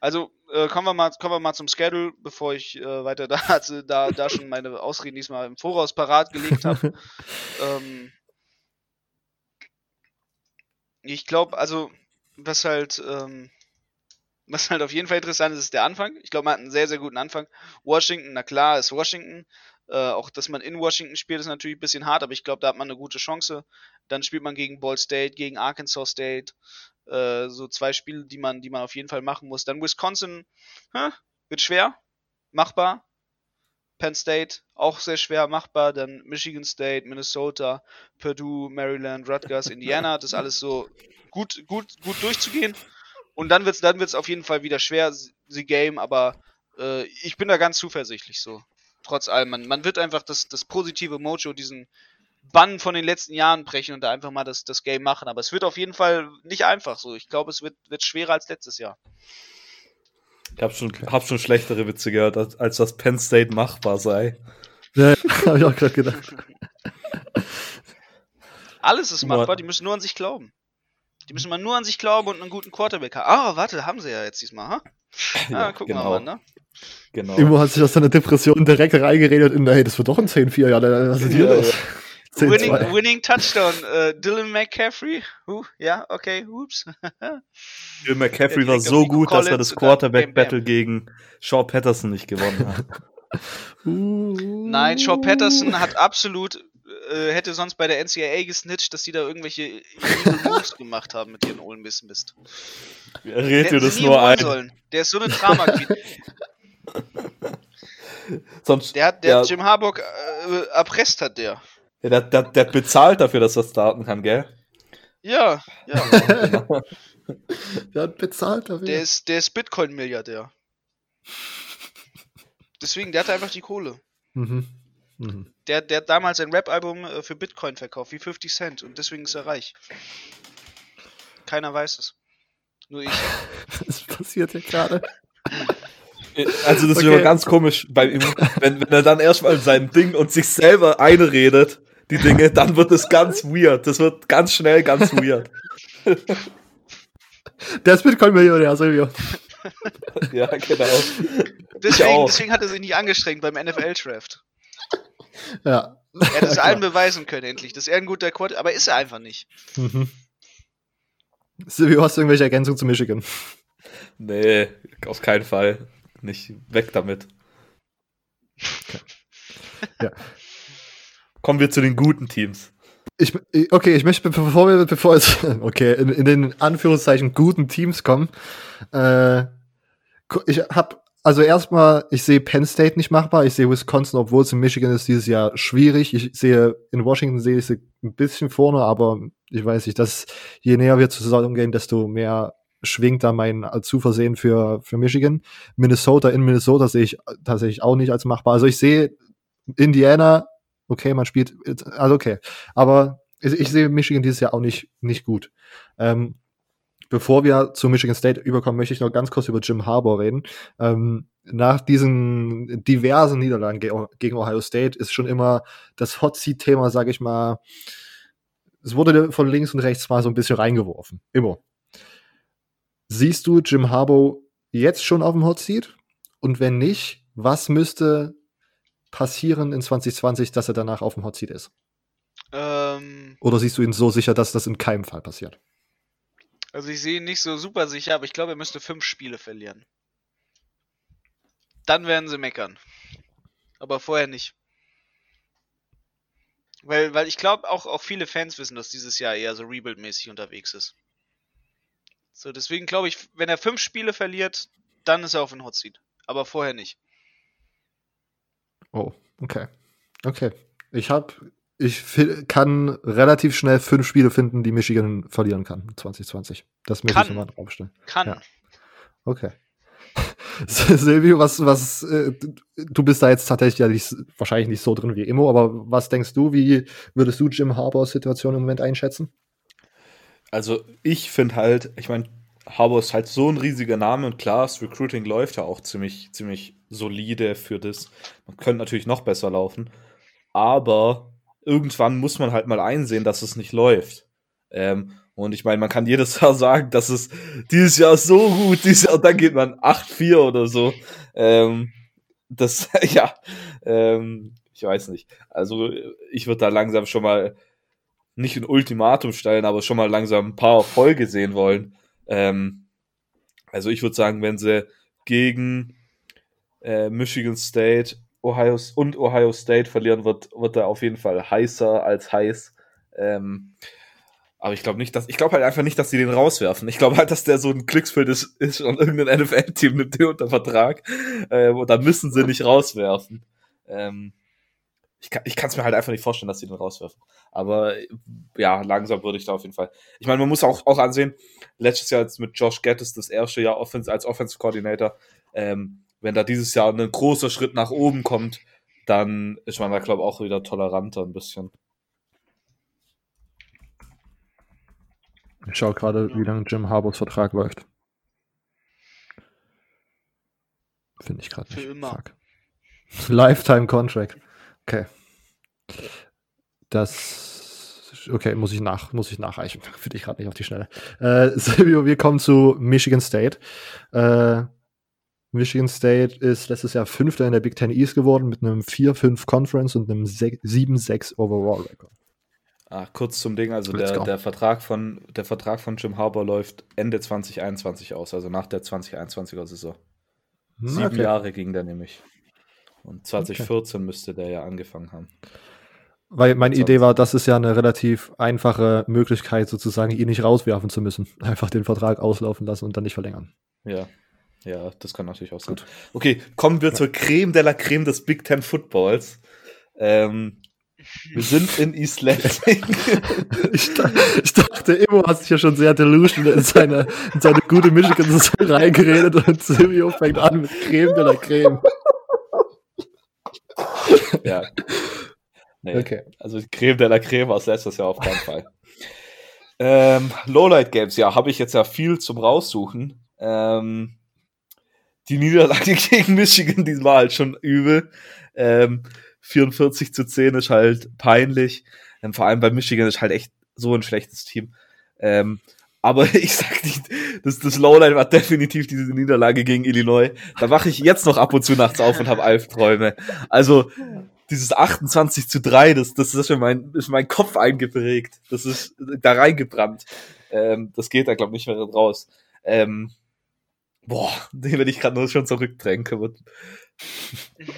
Also äh, kommen, wir mal, kommen wir mal zum Schedule, bevor ich äh, weiter da, da, da schon meine Ausreden diesmal im Voraus parat gelegt habe. ähm, ich glaube, also, was halt, ähm, was halt auf jeden Fall interessant ist, ist der Anfang. Ich glaube, man hat einen sehr, sehr guten Anfang. Washington, na klar, ist Washington. Äh, auch, dass man in Washington spielt, ist natürlich ein bisschen hart, aber ich glaube, da hat man eine gute Chance. Dann spielt man gegen Ball State, gegen Arkansas State. Äh, so zwei Spiele, die man, die man auf jeden Fall machen muss. Dann Wisconsin, hä? wird schwer, machbar. Penn State auch sehr schwer machbar, dann Michigan State, Minnesota, Purdue, Maryland, Rutgers, Indiana, das alles so gut, gut, gut durchzugehen. Und dann wird es dann wird's auf jeden Fall wieder schwer, the game, aber äh, ich bin da ganz zuversichtlich so. Trotz allem, man, man wird einfach das, das positive Mojo, diesen Bann von den letzten Jahren brechen und da einfach mal das, das Game machen. Aber es wird auf jeden Fall nicht einfach so. Ich glaube, es wird, wird schwerer als letztes Jahr. Ich habe schon, hab schon schlechtere Witze gehört, als, als das Penn State machbar sei. Ja, habe ich auch gerade gedacht. Alles ist machbar, die müssen nur an sich glauben. Die müssen mal nur an sich glauben und einen guten Quarterback haben. Ah, warte, haben sie ja jetzt diesmal, ha? Ja, ah, gucken genau. wir mal, ne? Genau. Irgendwo hat sich aus seiner Depression direkt reingeredet in, hey, das wird doch ein 10-4, ja, was ist hier ja, los? Ja. Winning, winning, Touchdown, uh, Dylan McCaffrey. Uh, ja, okay, ups. Dylan McCaffrey war so gut, dass er das Quarterback-Battle gegen Shaw Patterson nicht gewonnen hat. Nein, Shaw Patterson hat absolut äh, hätte sonst bei der NCAA gesnitcht, dass die da irgendwelche Moves gemacht haben mit ihren Ole Miss Mist. Red dir das nur ein. Sollen. Der ist so eine Drama. Sonst, der hat, der ja. Jim Harbaugh äh, erpresst hat der. Ja, der, der, der bezahlt dafür, dass er starten kann, gell? Ja, ja. Der hat bezahlt dafür. Der ist, der ist Bitcoin-Milliardär. Deswegen, der hatte einfach die Kohle. mhm. Mhm. Der, der hat damals ein Rap-Album äh, für Bitcoin verkauft, wie 50 Cent. Und deswegen ist er reich. Keiner weiß es. Nur ich. Was passiert hier gerade? Also das ist Okay. immer ganz komisch, bei ihm, wenn, wenn er dann erstmal sein Ding und sich selber einredet, die Dinge, dann wird es ganz weird. Das wird ganz schnell ganz weird. Der ist Bitcoin-Millionär, Silvio. Ja, genau. Deswegen, deswegen hat er sich nicht angestrengt beim NFL-Draft. Ja. Er hat es allen klar. beweisen können, endlich, dass er ein guter Quad, aber ist er einfach nicht. Mhm. Silvio, hast du irgendwelche Ergänzungen zu Michigan? Nee, auf keinen Fall. Nicht weg damit. Ja. Kommen wir zu den guten Teams. Ich, okay, ich möchte, bevor wir, bevor es, okay, in, in den Anführungszeichen guten Teams kommen, äh, ich habe, also erstmal, ich sehe Penn State nicht machbar, ich sehe Wisconsin, obwohl es in Michigan ist, dieses Jahr schwierig. Ich sehe, in Washington sehe ich sie ein bisschen vorne, aber ich weiß nicht, dass je näher wir zur Saison gehen, desto mehr schwingt da mein Zuversehen für, für Michigan. Minnesota in Minnesota sehe ich tatsächlich auch nicht als machbar. Also ich sehe Indiana, okay, man spielt, also okay. Aber ich, ich sehe Michigan dieses Jahr auch nicht, nicht gut. Ähm, bevor wir zu Michigan State überkommen, möchte ich noch ganz kurz über Jim Harbour reden. Ähm, nach diesen diversen Niederlagen ge gegen Ohio State ist schon immer das Hot Seat-Thema, sage ich mal, es wurde von links und rechts mal so ein bisschen reingeworfen. Immer. Siehst du Jim Harbaugh jetzt schon auf dem Hot Seat? Und wenn nicht, was müsste passieren in 2020, dass er danach auf dem Hot Seat ist? Ähm, Oder siehst du ihn so sicher, dass das in keinem Fall passiert? Also ich sehe ihn nicht so super sicher, aber ich glaube, er müsste fünf Spiele verlieren. Dann werden sie meckern. Aber vorher nicht. Weil, weil ich glaube, auch, auch viele Fans wissen, dass dieses Jahr eher so Rebuild-mäßig unterwegs ist. So, deswegen glaube ich, wenn er fünf Spiele verliert, dann ist er auf dem Hot Seat. Aber vorher nicht. Oh, okay. Okay. Ich habe, ich kann relativ schnell fünf Spiele finden, die Michigan verlieren kann 2020. Das möchte ich nochmal draufstellen. Kann. Ja. Okay. Silvio, was, was, äh, du- du bist da jetzt tatsächlich ja nicht, wahrscheinlich nicht so drin wie Immo, aber was denkst du, wie würdest du Jim Harbors Situation im Moment einschätzen? Also ich finde halt, ich meine, Harbour ist halt so ein riesiger Name und klar, das Recruiting läuft ja auch ziemlich, ziemlich solide für das. Man könnte natürlich noch besser laufen, aber irgendwann muss man halt mal einsehen, dass es nicht läuft. Ähm, und ich meine, man kann jedes Jahr sagen, dass es dieses Jahr so gut, dieses Jahr, dann geht man 8-4 oder so. Ähm, das, ja, ähm, ich weiß nicht. Also ich würde da langsam schon mal nicht ein Ultimatum stellen, aber schon mal langsam ein paar Erfolge sehen wollen. Ähm, also ich würde sagen, wenn sie gegen äh, Michigan State Ohio und Ohio State verlieren, wird, wird er auf jeden Fall heißer als heiß. Ähm, aber ich glaube nicht, dass ich glaube halt einfach nicht, dass sie den rauswerfen. Ich glaube halt, dass der so ein Glücksfeld ist, ist und irgendein NFL-Team nimmt den unter Vertrag. Ähm, und dann müssen sie nicht rauswerfen. Ähm, ich kann ich es mir halt einfach nicht vorstellen, dass sie den rauswerfen. Aber ja, langsam würde ich da auf jeden Fall. Ich meine, man muss auch, auch ansehen, letztes Jahr jetzt mit Josh Gettis das erste Jahr Offense, als Offensive Coordinator. Ähm, wenn da dieses Jahr ein großer Schritt nach oben kommt, dann ist man da, glaube ich, auch wieder toleranter ein bisschen. Ich schaue gerade, wie lange Jim Harbors Vertrag läuft. Finde ich gerade Für nicht. immer. Fuck. Lifetime Contract. Okay. Das. Okay, muss ich nach, muss ich nachreichen. Finde ich gerade nicht auf die Schnelle. Äh, Silvio, wir kommen zu Michigan State. Äh, Michigan State ist letztes Jahr Fünfter in der Big Ten East geworden mit einem 4-5 Conference und einem 7-6 Overall Record. Ah, kurz zum Ding, also der, der, Vertrag von, der Vertrag von Jim Harbour läuft Ende 2021 aus, also nach der 2021er Saison. Sieben Okay. Jahre ging der nämlich. Und 2014 müsste der ja angefangen haben. Weil meine Idee war, das ist ja eine relativ einfache Möglichkeit, sozusagen ihn nicht rauswerfen zu müssen. Einfach den Vertrag auslaufen lassen und dann nicht verlängern. Ja. Ja, das kann natürlich auch sein. Okay, kommen wir zur Creme de la Creme des Big Ten Footballs. Ähm, Wir sind in East Lansing. Ich, ich dachte, Immo hat sich ja schon sehr delusional in seine, in seine gute Michigan-Saison reingeredet und Silvio fängt an mit Creme de la Creme. ja. Nee, Okay. Also Creme de la Creme aus letztes Jahr auf keinen Fall. ähm, Lowlight Games, ja, habe ich jetzt ja viel zum raussuchen. Ähm, die Niederlage gegen Michigan, die war halt schon übel. Ähm, 44 zu 10 ist halt peinlich. Ähm, vor allem bei Michigan ist halt echt so ein schlechtes Team. Ähm, aber ich sag nicht, das, das Lowlight war definitiv diese Niederlage gegen Illinois. Da wache ich jetzt noch ab und zu nachts auf und habe Albträume. Also dieses 28 zu 3, das, das ist in mein, ist in mein Kopf eingeprägt. Das ist da reingebrannt. Ähm, das geht da, glaube ich, nicht mehr raus. Ähm, boah, den werde ich gerade nur schon zurückdrängen. Aber,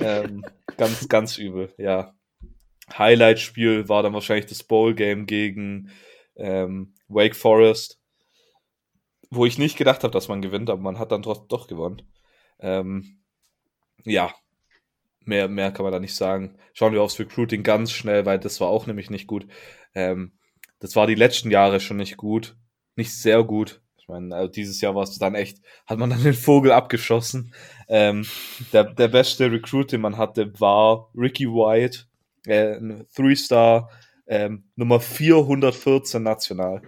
ähm, ganz, ganz übel, ja. Highlight-Spiel war dann wahrscheinlich das Bowl-Game gegen ähm, Wake Forest, wo ich nicht gedacht habe, dass man gewinnt, aber man hat dann trotzdem doch gewonnen. Ähm, ja, mehr, mehr kann man da nicht sagen. Schauen wir aufs Recruiting ganz schnell, weil das war auch nämlich nicht gut. Ähm, das war die letzten Jahre schon nicht gut, nicht sehr gut. Ich meine, also dieses Jahr war es dann echt, hat man dann den Vogel abgeschossen. Ähm, der, der beste Recruit, den man hatte, war Ricky White, äh, ein Three-Star, ähm, Nummer 414 national.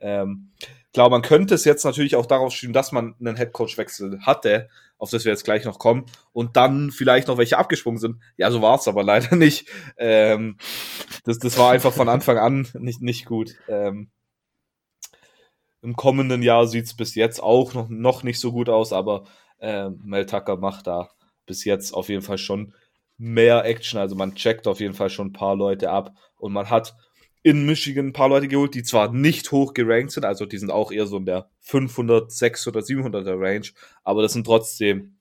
Ähm, klar, man könnte es jetzt natürlich auch darauf schieben, dass man einen Headcoach-Wechsel hatte, auf das wir jetzt gleich noch kommen, und dann vielleicht noch welche abgesprungen sind. Ja, so war es aber leider nicht. Ähm, das, das war einfach von Anfang an nicht, nicht gut. Ähm, Im kommenden Jahr sieht es bis jetzt auch noch, noch nicht so gut aus, aber äh, Mel Tucker macht da bis jetzt auf jeden Fall schon mehr Action. Also man checkt auf jeden Fall schon ein paar Leute ab und man hat in Michigan ein paar Leute geholt, die zwar nicht hoch gerankt sind, also die sind auch eher so in der 500, 600, 700er Range, aber das sind trotzdem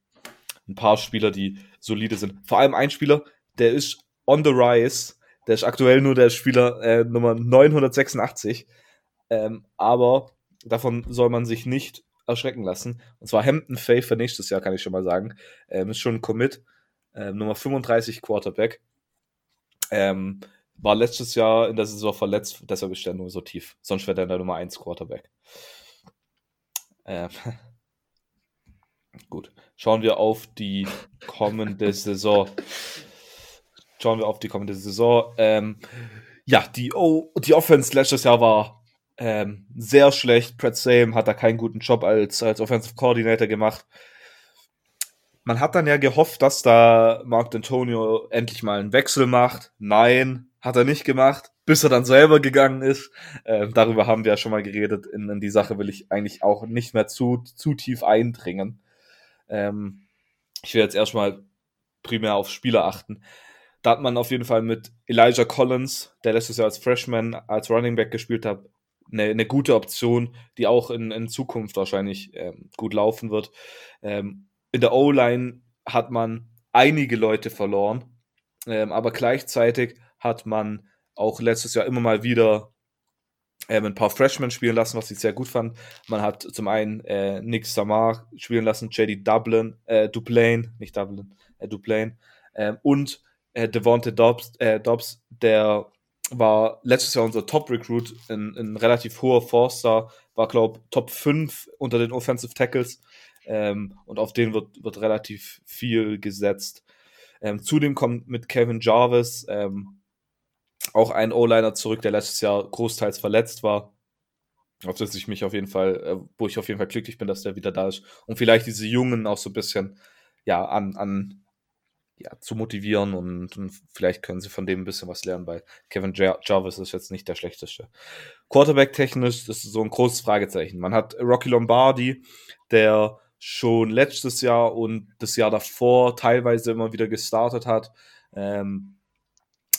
ein paar Spieler, die solide sind. Vor allem ein Spieler, der ist on the rise, der ist aktuell nur der Spieler äh, Nummer 986, ähm, aber davon soll man sich nicht erschrecken lassen. Und zwar Hampton Faith für nächstes Jahr, kann ich schon mal sagen. Ähm, ist schon ein Commit. Ähm, Nummer 35 Quarterback. Ähm, war letztes Jahr in der Saison verletzt, deshalb ist er nur so tief. Sonst wäre er der Nummer 1 Quarterback. Ähm, gut. Schauen wir auf die kommende Saison. Schauen wir auf die kommende Saison. Ähm, ja, die, oh, die Offense letztes Jahr war ähm, sehr schlecht. Brett Same hat da keinen guten Job als, als Offensive Coordinator gemacht. Man hat dann ja gehofft, dass da Mark D'Antonio endlich mal einen Wechsel macht. Nein, hat er nicht gemacht, bis er dann selber gegangen ist. Ähm, darüber haben wir ja schon mal geredet. In, in, die Sache will ich eigentlich auch nicht mehr zu, zu tief eindringen. Ähm, ich will jetzt erstmal primär auf Spieler achten. Da hat man auf jeden Fall mit Elijah Collins, der letztes Jahr als Freshman, als Running Back gespielt hat, eine, eine gute Option, die auch in, in Zukunft wahrscheinlich ähm, gut laufen wird. Ähm, in der O-Line hat man einige Leute verloren, ähm, aber gleichzeitig hat man auch letztes Jahr immer mal wieder ähm, ein paar Freshmen spielen lassen, was ich sehr gut fand. Man hat zum einen äh, Nick Samar spielen lassen, JD Dublin, äh, Duplain, nicht Dublin, äh, Duplain, äh, und äh, Devonte Dobbs, äh, Dobbs, der war letztes Jahr unser Top-Recruit, ein, ein relativ hoher Forster, war, glaube Top 5 unter den Offensive Tackles ähm, und auf den wird, wird relativ viel gesetzt. Ähm, zudem kommt mit Kevin Jarvis ähm, auch ein O-Liner zurück, der letztes Jahr großteils verletzt war. Auf das ich mich auf jeden Fall, äh, wo ich auf jeden Fall glücklich bin, dass der wieder da ist. Und vielleicht diese Jungen auch so ein bisschen ja, an, an ja, zu motivieren und, und, vielleicht können sie von dem ein bisschen was lernen, weil Kevin Jarvis ist jetzt nicht der schlechteste. Quarterback-technisch ist so ein großes Fragezeichen. Man hat Rocky Lombardi, der schon letztes Jahr und das Jahr davor teilweise immer wieder gestartet hat. Ähm,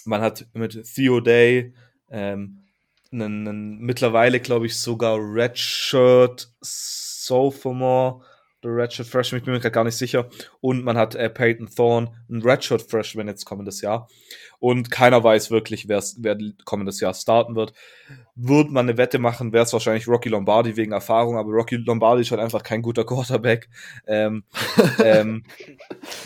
man hat mit Theo Day ähm, einen, einen mittlerweile, glaube ich, sogar Redshirt Sophomore der Redshirt Freshman, ich bin mir gerade gar nicht sicher. Und man hat äh, Peyton Thorne, ein Redshirt Freshman jetzt kommendes Jahr. Und keiner weiß wirklich, wer kommendes Jahr starten wird. Würde man eine Wette machen, wäre es wahrscheinlich Rocky Lombardi wegen Erfahrung, aber Rocky Lombardi ist halt einfach kein guter Quarterback. Ähm, ähm,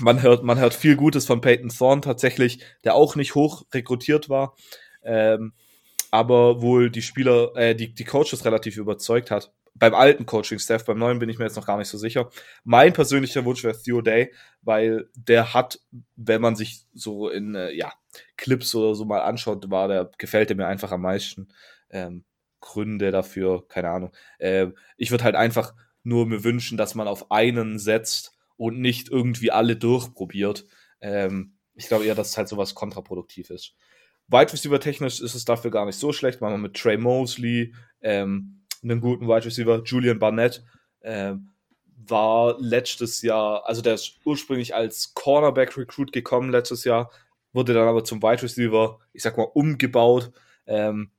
man, hört, man hört viel Gutes von Peyton Thorne tatsächlich, der auch nicht hoch rekrutiert war. Ähm, aber wohl die Spieler, äh, die, die Coaches relativ überzeugt hat beim alten Coaching-Staff, beim neuen bin ich mir jetzt noch gar nicht so sicher. Mein persönlicher Wunsch wäre Theo Day, weil der hat, wenn man sich so in äh, ja, Clips oder so mal anschaut, war der, gefällt der mir einfach am meisten. Ähm, Gründe dafür, keine Ahnung. Äh, ich würde halt einfach nur mir wünschen, dass man auf einen setzt und nicht irgendwie alle durchprobiert. Ähm, ich glaube eher, dass es halt sowas kontraproduktiv ist. Wide Receiver technisch ist es dafür gar nicht so schlecht, weil man mit Trey Mosley, ähm, einen guten Wide Receiver, Julian Barnett, äh, war letztes Jahr, also der ist ursprünglich als Cornerback-Recruit gekommen letztes Jahr, wurde dann aber zum Wide Receiver, ich sag mal, umgebaut. Ähm,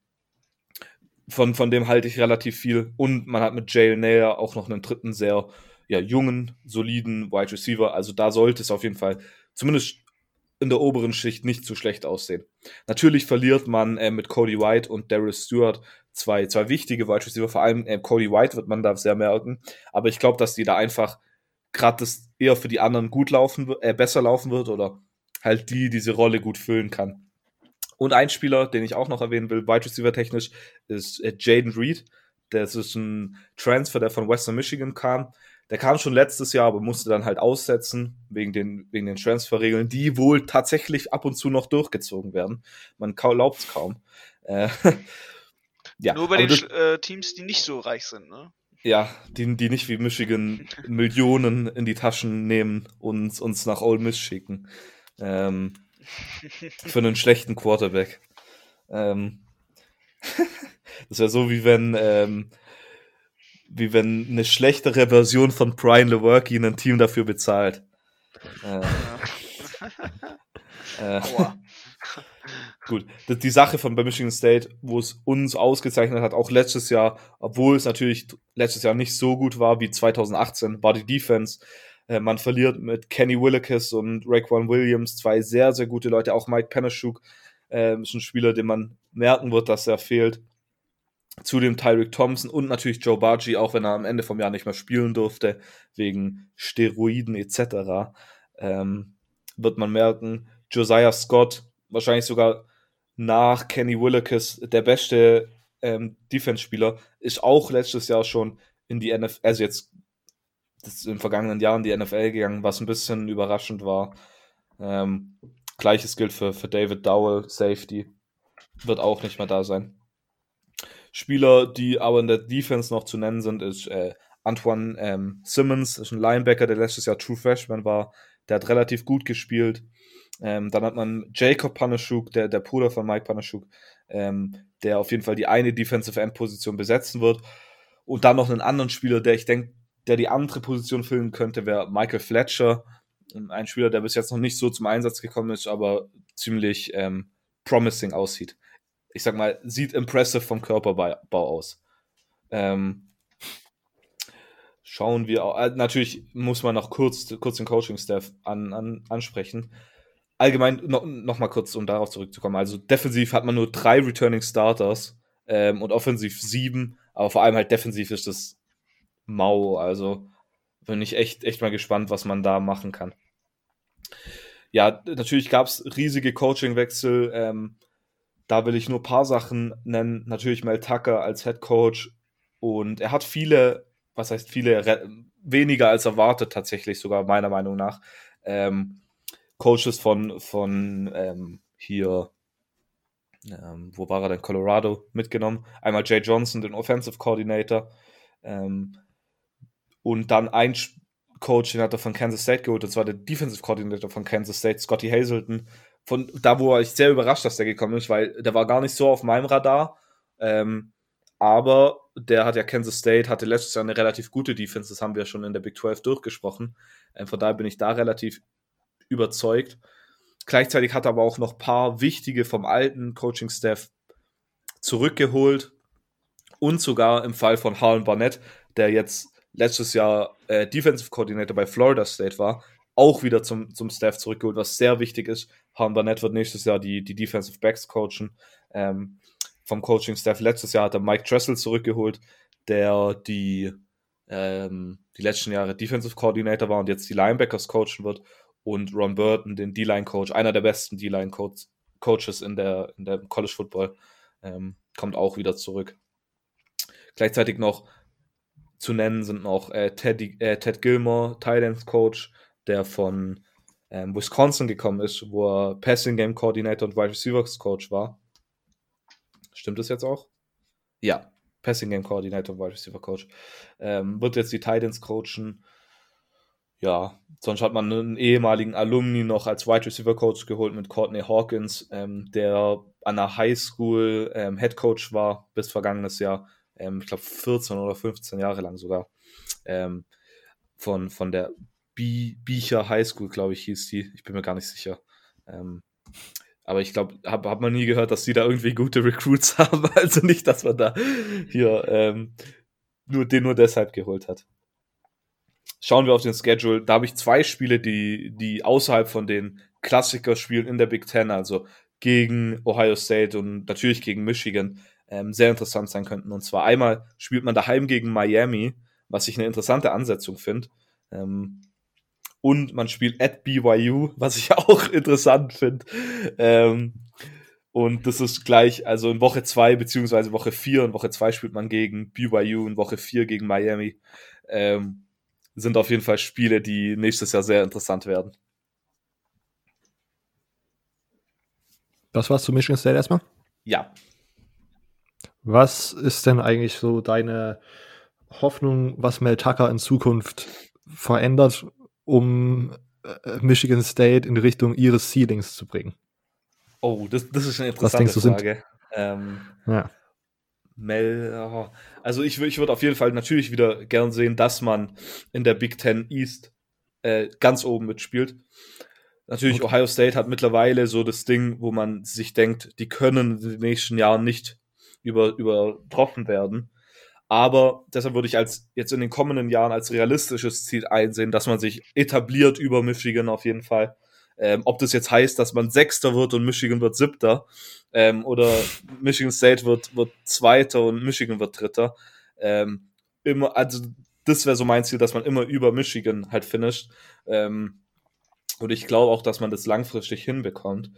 von, von dem halte ich relativ viel. Und man hat mit Jalen Nair auch noch einen dritten sehr ja, jungen, soliden Wide Receiver. Also da sollte es auf jeden Fall zumindest in der oberen Schicht nicht so schlecht aussehen. Natürlich verliert man äh, mit Cody White und Darius Stewart zwei, zwei wichtige Wide Receiver, vor allem äh, Cody White wird man da sehr merken, aber ich glaube, dass die da einfach gerade das eher für die anderen gut laufen, äh, besser laufen wird oder halt die diese Rolle gut füllen kann. Und ein Spieler, den ich auch noch erwähnen will, Wide Receiver technisch, ist äh, Jaden Reed. Das ist ein Transfer, der von Western Michigan kam. Der kam schon letztes Jahr, aber musste dann halt aussetzen, wegen den, wegen den Transferregeln, die wohl tatsächlich ab und zu noch durchgezogen werden. Man glaubt es kaum. Äh, ja, Nur bei den das, äh, Teams, die nicht so reich sind, ne? Ja, die, die nicht wie Michigan Millionen in die Taschen nehmen und uns nach Ole Miss schicken. Ähm, für einen schlechten Quarterback. Ähm, das wäre so, wie wenn ähm, wie wenn eine schlechtere Version von Brian Lewerke ein Team dafür bezahlt. Äh, äh, gut, die Sache von bei Michigan State, wo es uns ausgezeichnet hat, auch letztes Jahr, obwohl es natürlich letztes Jahr nicht so gut war wie 2018, war die Defense. Äh, man verliert mit Kenny Willekes und Raekwon Williams, zwei sehr, sehr gute Leute. Auch Mike Panashuk äh, ist ein Spieler, den man merken wird, dass er fehlt zu dem Tyreek Thompson und natürlich Joe Bargi, auch wenn er am Ende vom Jahr nicht mehr spielen durfte, wegen Steroiden etc., ähm, wird man merken, Josiah Scott, wahrscheinlich sogar nach Kenny Willekes der beste ähm, Defense-Spieler, ist auch letztes Jahr schon in die NFL, also jetzt in den vergangenen Jahren die NFL gegangen, was ein bisschen überraschend war. Ähm, Gleiches gilt für, für David Dowell, Safety, wird auch nicht mehr da sein. Spieler, die aber in der Defense noch zu nennen sind, ist äh, Antoine ähm, Simmons, ist ein Linebacker, der letztes Jahr True Freshman war. Der hat relativ gut gespielt. Ähm, dann hat man Jacob Panashuk, der, der Bruder von Mike Panashuk, ähm, der auf jeden Fall die eine Defensive End Position besetzen wird. Und dann noch einen anderen Spieler, der ich denke, der die andere Position füllen könnte, wäre Michael Fletcher. Ein Spieler, der bis jetzt noch nicht so zum Einsatz gekommen ist, aber ziemlich ähm, promising aussieht ich sag mal, sieht impressive vom Körperbau aus. Ähm, schauen wir auch, äh, natürlich muss man noch kurz, kurz den Coaching-Staff an, an, ansprechen. Allgemein noch, noch mal kurz, um darauf zurückzukommen. Also defensiv hat man nur drei Returning Starters ähm, und offensiv sieben, aber vor allem halt defensiv ist das mau. Also bin ich echt, echt mal gespannt, was man da machen kann. Ja, natürlich gab es riesige Coaching-Wechsel. Ähm, da will ich nur ein paar Sachen nennen. Natürlich Mel Tucker als Head Coach. Und er hat viele, was heißt viele, weniger als erwartet tatsächlich sogar, meiner Meinung nach. Ähm, Coaches von, von ähm, hier, ähm, wo war er denn? Colorado mitgenommen. Einmal Jay Johnson, den Offensive Coordinator. Ähm, und dann ein Coach, den hat er von Kansas State geholt, und zwar der Defensive Coordinator von Kansas State, Scotty Hazelton von da, wo ich sehr überrascht, dass der gekommen ist, weil der war gar nicht so auf meinem Radar. Ähm, aber der hat ja Kansas State, hatte letztes Jahr eine relativ gute Defense, das haben wir schon in der Big 12 durchgesprochen. Ähm, von daher bin ich da relativ überzeugt. Gleichzeitig hat er aber auch noch ein paar wichtige vom alten Coaching-Staff zurückgeholt und sogar im Fall von Harlan Barnett, der jetzt letztes Jahr äh, Defensive Coordinator bei Florida State war, auch wieder zum, zum Staff zurückgeholt, was sehr wichtig ist. Han Barnett wird nächstes Jahr die, die Defensive Backs coachen. Ähm, vom Coaching-Staff letztes Jahr hat er Mike Tressel zurückgeholt, der die, ähm, die letzten Jahre Defensive Coordinator war und jetzt die Linebackers coachen wird. Und Ron Burton, den D-Line-Coach, einer der besten D-Line-Coaches in der, in der College Football, ähm, kommt auch wieder zurück. Gleichzeitig noch zu nennen sind noch äh, Ted, äh, Ted Gilmore, Thailands Coach, der von ähm, Wisconsin gekommen ist, wo er Passing Game Coordinator und Wide Receivers Coach war. Stimmt das jetzt auch? Ja, Passing Game Coordinator und Wide Receiver Coach. Ähm, wird jetzt die Titans coachen. Ja, sonst hat man einen ehemaligen Alumni noch als Wide Receiver Coach geholt mit Courtney Hawkins, ähm, der an der High School ähm, Head Coach war bis vergangenes Jahr. Ähm, ich glaube 14 oder 15 Jahre lang sogar. Ähm, von, von der Biecher High School, glaube ich, hieß die. Ich bin mir gar nicht sicher. Ähm, aber ich glaube, habe hab man nie gehört, dass die da irgendwie gute Recruits haben. Also nicht, dass man da hier ähm, nur den nur deshalb geholt hat. Schauen wir auf den Schedule. Da habe ich zwei Spiele, die, die außerhalb von den Klassiker-Spielen in der Big Ten, also gegen Ohio State und natürlich gegen Michigan, ähm, sehr interessant sein könnten. Und zwar einmal spielt man daheim gegen Miami, was ich eine interessante Ansetzung finde. Ähm, und man spielt at BYU, was ich auch interessant finde. Ähm, und das ist gleich, also in Woche 2 beziehungsweise Woche 4 und Woche 2 spielt man gegen BYU und Woche 4 gegen Miami. Ähm, sind auf jeden Fall Spiele, die nächstes Jahr sehr interessant werden. Das war's zu Michigan State erstmal? Ja. Was ist denn eigentlich so deine Hoffnung, was Mel Tucker in Zukunft verändert um äh, Michigan State in Richtung ihres Ceilings zu bringen? Oh, das, das ist eine interessante du, Frage. Ähm, ja. Mel, oh. also ich, ich würde auf jeden Fall natürlich wieder gern sehen, dass man in der Big Ten East äh, ganz oben mitspielt. Natürlich, okay. Ohio State hat mittlerweile so das Ding, wo man sich denkt, die können in den nächsten Jahren nicht über, übertroffen werden. Aber deshalb würde ich als jetzt in den kommenden Jahren als realistisches Ziel einsehen, dass man sich etabliert über Michigan auf jeden Fall. Ähm, ob das jetzt heißt, dass man Sechster wird und Michigan wird Siebter ähm, oder Michigan State wird, wird Zweiter und Michigan wird Dritter. Ähm, immer, also das wäre so mein Ziel, dass man immer über Michigan halt finisht. Ähm, und ich glaube auch, dass man das langfristig hinbekommt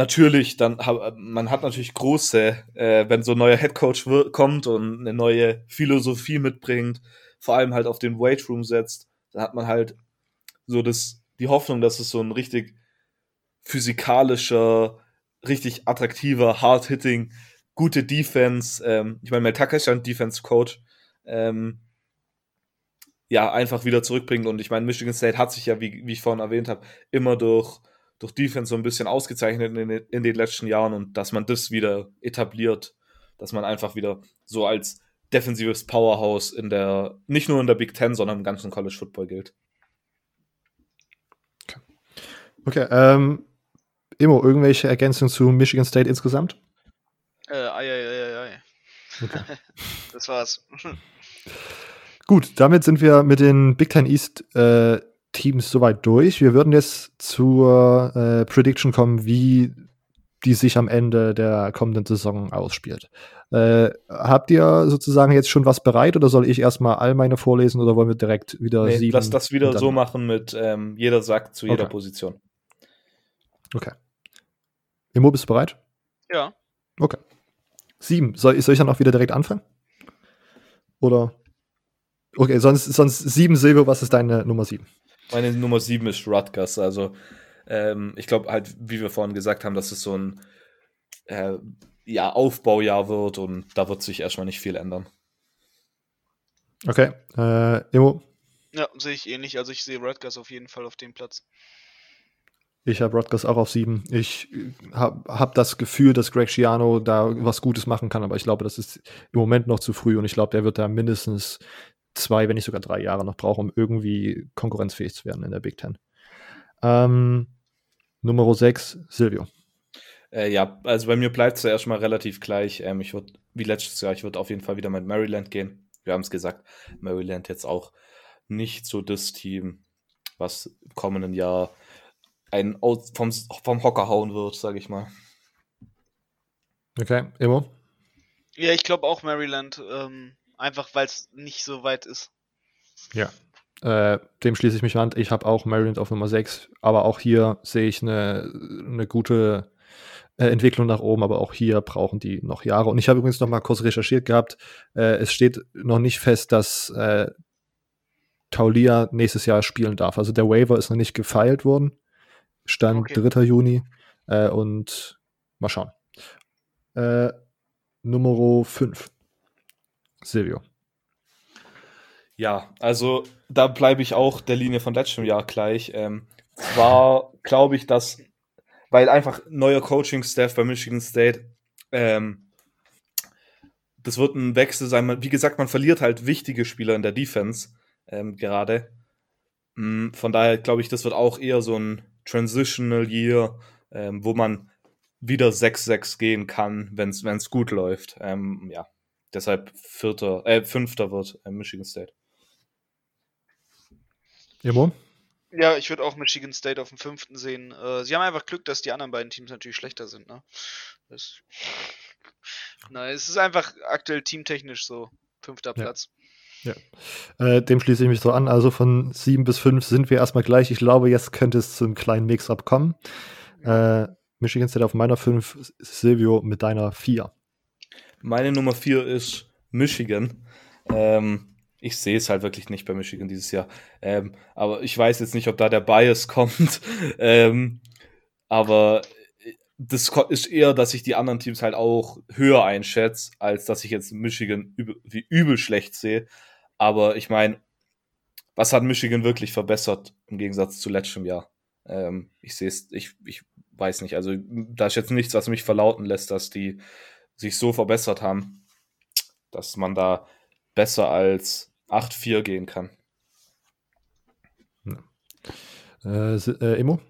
natürlich, dann man hat natürlich große, äh, wenn so ein neuer Headcoach kommt und eine neue Philosophie mitbringt, vor allem halt auf den Weight Room setzt, dann hat man halt so das, die Hoffnung, dass es so ein richtig physikalischer, richtig attraktiver, hard-hitting, gute Defense, ähm, ich meine, Mel Tucker ist ja ein Defense-Coach, ähm, ja, einfach wieder zurückbringt. Und ich meine, Michigan State hat sich ja, wie, wie ich vorhin erwähnt habe, immer durch durch Defense so ein bisschen ausgezeichnet in, in, den letzten Jahren und dass man das wieder etabliert, dass man einfach wieder so als defensives Powerhouse in der, nicht nur in der Big Ten, sondern im ganzen College Football gilt. Okay, okay ähm, Imo, irgendwelche Ergänzungen zu Michigan State insgesamt? Äh, ei, ei, ei, ei. Okay. das war's. Gut, damit sind wir mit den Big Ten East äh, Teams soweit durch. Wir würden jetzt zur äh, Prediction kommen, wie die sich am Ende der kommenden Saison ausspielt. Äh, habt ihr sozusagen jetzt schon was bereit oder soll ich erstmal all meine vorlesen oder wollen wir direkt wieder nee, sieben? Lass das wieder so machen mit ähm, jeder sagt zu jeder okay. Position. Okay. Immo, bist du bereit? Ja. Okay. Sieben. Soll, soll ich dann auch wieder direkt anfangen? Oder? Okay, sonst, sonst sieben Silber, was ist deine Nummer sieben? Meine Nummer 7 ist Rutgers. Also, ähm, ich glaube halt, wie wir vorhin gesagt haben, dass es so ein äh, ja, Aufbaujahr wird und da wird sich erstmal nicht viel ändern. Okay. Äh, Emo? Ja, sehe ich ähnlich. Also, ich sehe Rutgers auf jeden Fall auf dem Platz. Ich habe Rutgers auch auf sieben. Ich habe hab das Gefühl, dass Greg Schiano da was Gutes machen kann, aber ich glaube, das ist im Moment noch zu früh und ich glaube, der wird da mindestens zwei, wenn nicht sogar drei Jahre noch brauche, um irgendwie konkurrenzfähig zu werden in der Big Ten. Ähm, Nummer 6, Silvio. Äh, ja, also bei mir bleibt es ja erstmal relativ gleich. Ähm, ich würde, wie letztes Jahr, ich würde auf jeden Fall wieder mit Maryland gehen. wir haben es gesagt, Maryland jetzt auch nicht so das Team, was im kommenden Jahr einen vom, vom Hocker hauen wird, sage ich mal. Okay, Immo? Ja, ich glaube auch Maryland, ähm, einfach weil es nicht so weit ist. Ja, äh, dem schließe ich mich an. Ich habe auch Maryland auf Nummer 6, aber auch hier sehe ich eine, eine gute äh, Entwicklung nach oben, aber auch hier brauchen die noch Jahre. Und ich habe übrigens noch mal kurz recherchiert gehabt. Äh, es steht noch nicht fest, dass äh, Taulia nächstes Jahr spielen darf. Also der Waiver ist noch nicht gefeilt worden. Stand okay. 3. Juni. Äh, und mal schauen. Äh, Nummer 5. Silvio. Ja, also da bleibe ich auch der Linie von letztem Jahr gleich. Ähm, zwar glaube ich, dass, weil einfach neuer Coaching-Staff bei Michigan State, ähm, das wird ein Wechsel sein. Wie gesagt, man verliert halt wichtige Spieler in der Defense ähm, gerade. Mm, von daher glaube ich, das wird auch eher so ein Transitional Year, ähm, wo man wieder 6-6 gehen kann, wenn es gut läuft. Ähm, ja, deshalb vierter, äh, fünfter wird äh, Michigan State. Jemo? Ja, ich würde auch Michigan State auf dem fünften sehen. Äh, sie haben einfach Glück, dass die anderen beiden Teams natürlich schlechter sind. Ne? Das, na, es ist einfach aktuell teamtechnisch so. Fünfter ja. Platz. Ja, äh, dem schließe ich mich so an. Also von sieben bis fünf sind wir erstmal gleich. Ich glaube, jetzt könnte es zu einem kleinen Mix-up kommen. Äh, Michigan State auf meiner fünf, Silvio mit deiner vier. Meine Nummer vier ist Michigan. Ähm, ich sehe es halt wirklich nicht bei Michigan dieses Jahr. Ähm, aber ich weiß jetzt nicht, ob da der Bias kommt. ähm, aber das ist eher, dass ich die anderen Teams halt auch höher einschätze, als dass ich jetzt Michigan übel, wie übel schlecht sehe. Aber ich meine, was hat Michigan wirklich verbessert im Gegensatz zu letztem Jahr? Ähm, ich sehe es, ich, ich weiß nicht. Also da ist jetzt nichts, was mich verlauten lässt, dass die sich so verbessert haben, dass man da besser als 8-4 gehen kann. Ja. Äh, äh, Emo?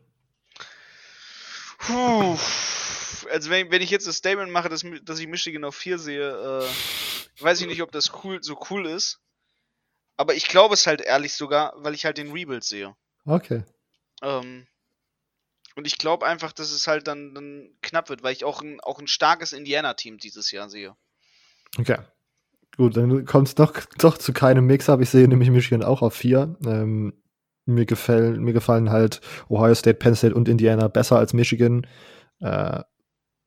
Puh. Also wenn, wenn ich jetzt das Statement mache, dass, dass ich Michigan auf 4 sehe, äh, weiß ich nicht, ob das cool, so cool ist. Aber ich glaube es halt ehrlich sogar, weil ich halt den Rebuild sehe. Okay. Ähm, und ich glaube einfach, dass es halt dann, dann knapp wird, weil ich auch ein, auch ein starkes Indiana-Team dieses Jahr sehe. Okay. Gut, dann kommt es doch, doch zu keinem Mix-up. Ich sehe nämlich Michigan auch auf vier. Ähm, mir, gefällt, mir gefallen halt Ohio State, Penn State und Indiana besser als Michigan. Äh,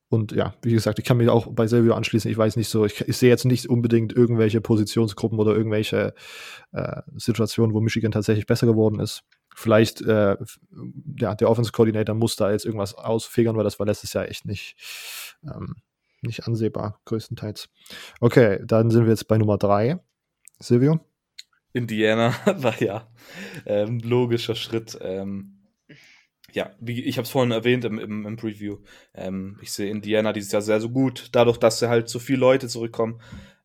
und ja, wie gesagt, ich kann mich auch bei Silvio anschließen. Ich weiß nicht so, ich, ich sehe jetzt nicht unbedingt irgendwelche Positionsgruppen oder irgendwelche äh, Situationen, wo Michigan tatsächlich besser geworden ist. Vielleicht, äh, ja, der Offense Coordinator muss da jetzt irgendwas ausfegern, weil das war letztes Jahr echt nicht, ähm, nicht ansehbar, größtenteils. Okay, dann sind wir jetzt bei Nummer drei. Silvio? Indiana war ja ähm, logischer Schritt. Ähm, ja, wie ich habe es vorhin erwähnt im, im, im Preview. Ähm, ich sehe Indiana dieses Jahr sehr, so gut, dadurch, dass sie halt so viele Leute zurückkommen,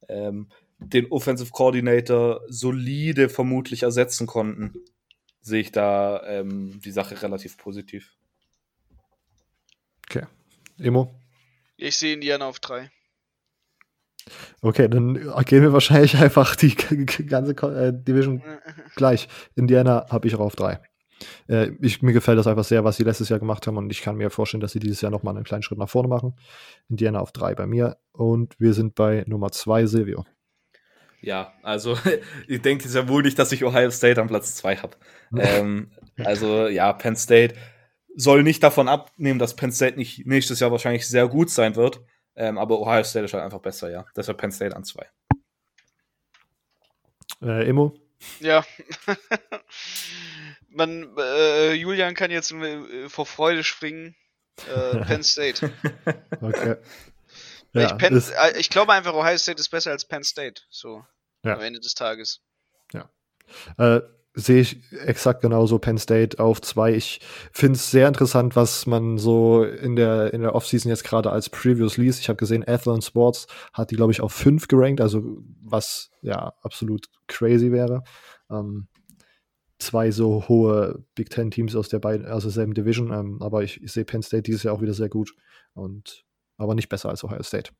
ähm, den Offensive Coordinator solide vermutlich ersetzen konnten, sehe ich da ähm, die Sache relativ positiv. Okay. Emo? Ich sehe Indiana auf 3. Okay, dann gehen wir wahrscheinlich einfach die ganze äh, Division gleich. Indiana habe ich auch auf 3. Äh, ich, mir gefällt das einfach sehr, was sie letztes Jahr gemacht haben und ich kann mir vorstellen, dass sie dieses Jahr nochmal einen kleinen Schritt nach vorne machen. Indiana auf 3 bei mir und wir sind bei Nummer 2, Silvio. Ja, also ich denke ja wohl nicht, dass ich Ohio State am Platz 2 habe. ähm, also ja, Penn State soll nicht davon abnehmen, dass Penn State nicht nächstes Jahr wahrscheinlich sehr gut sein wird. Ähm, aber Ohio State ist halt einfach besser, ja. Deshalb Penn State an zwei. Äh, Emo? Ja. Man, äh, Julian kann jetzt äh, vor Freude springen. Äh, Penn State. okay. Ja, ich, Penn, äh, ich, glaube einfach, Ohio State ist besser als Penn State. So. Ja. Am Ende des Tages. Ja. Äh, sehe ich exakt genauso Penn State auf zwei. Ich finde es sehr interessant, was man so in der, in der Offseason jetzt gerade als Previews liest. Ich habe gesehen, Athlon Sports hat die, glaube ich, auf fünf gerankt, also was ja absolut crazy wäre. Ähm, zwei so hohe Big Ten Teams aus der beiden, also selben Division, ähm, aber ich, ich sehe Penn State dieses Jahr auch wieder sehr gut und aber nicht besser als Ohio State.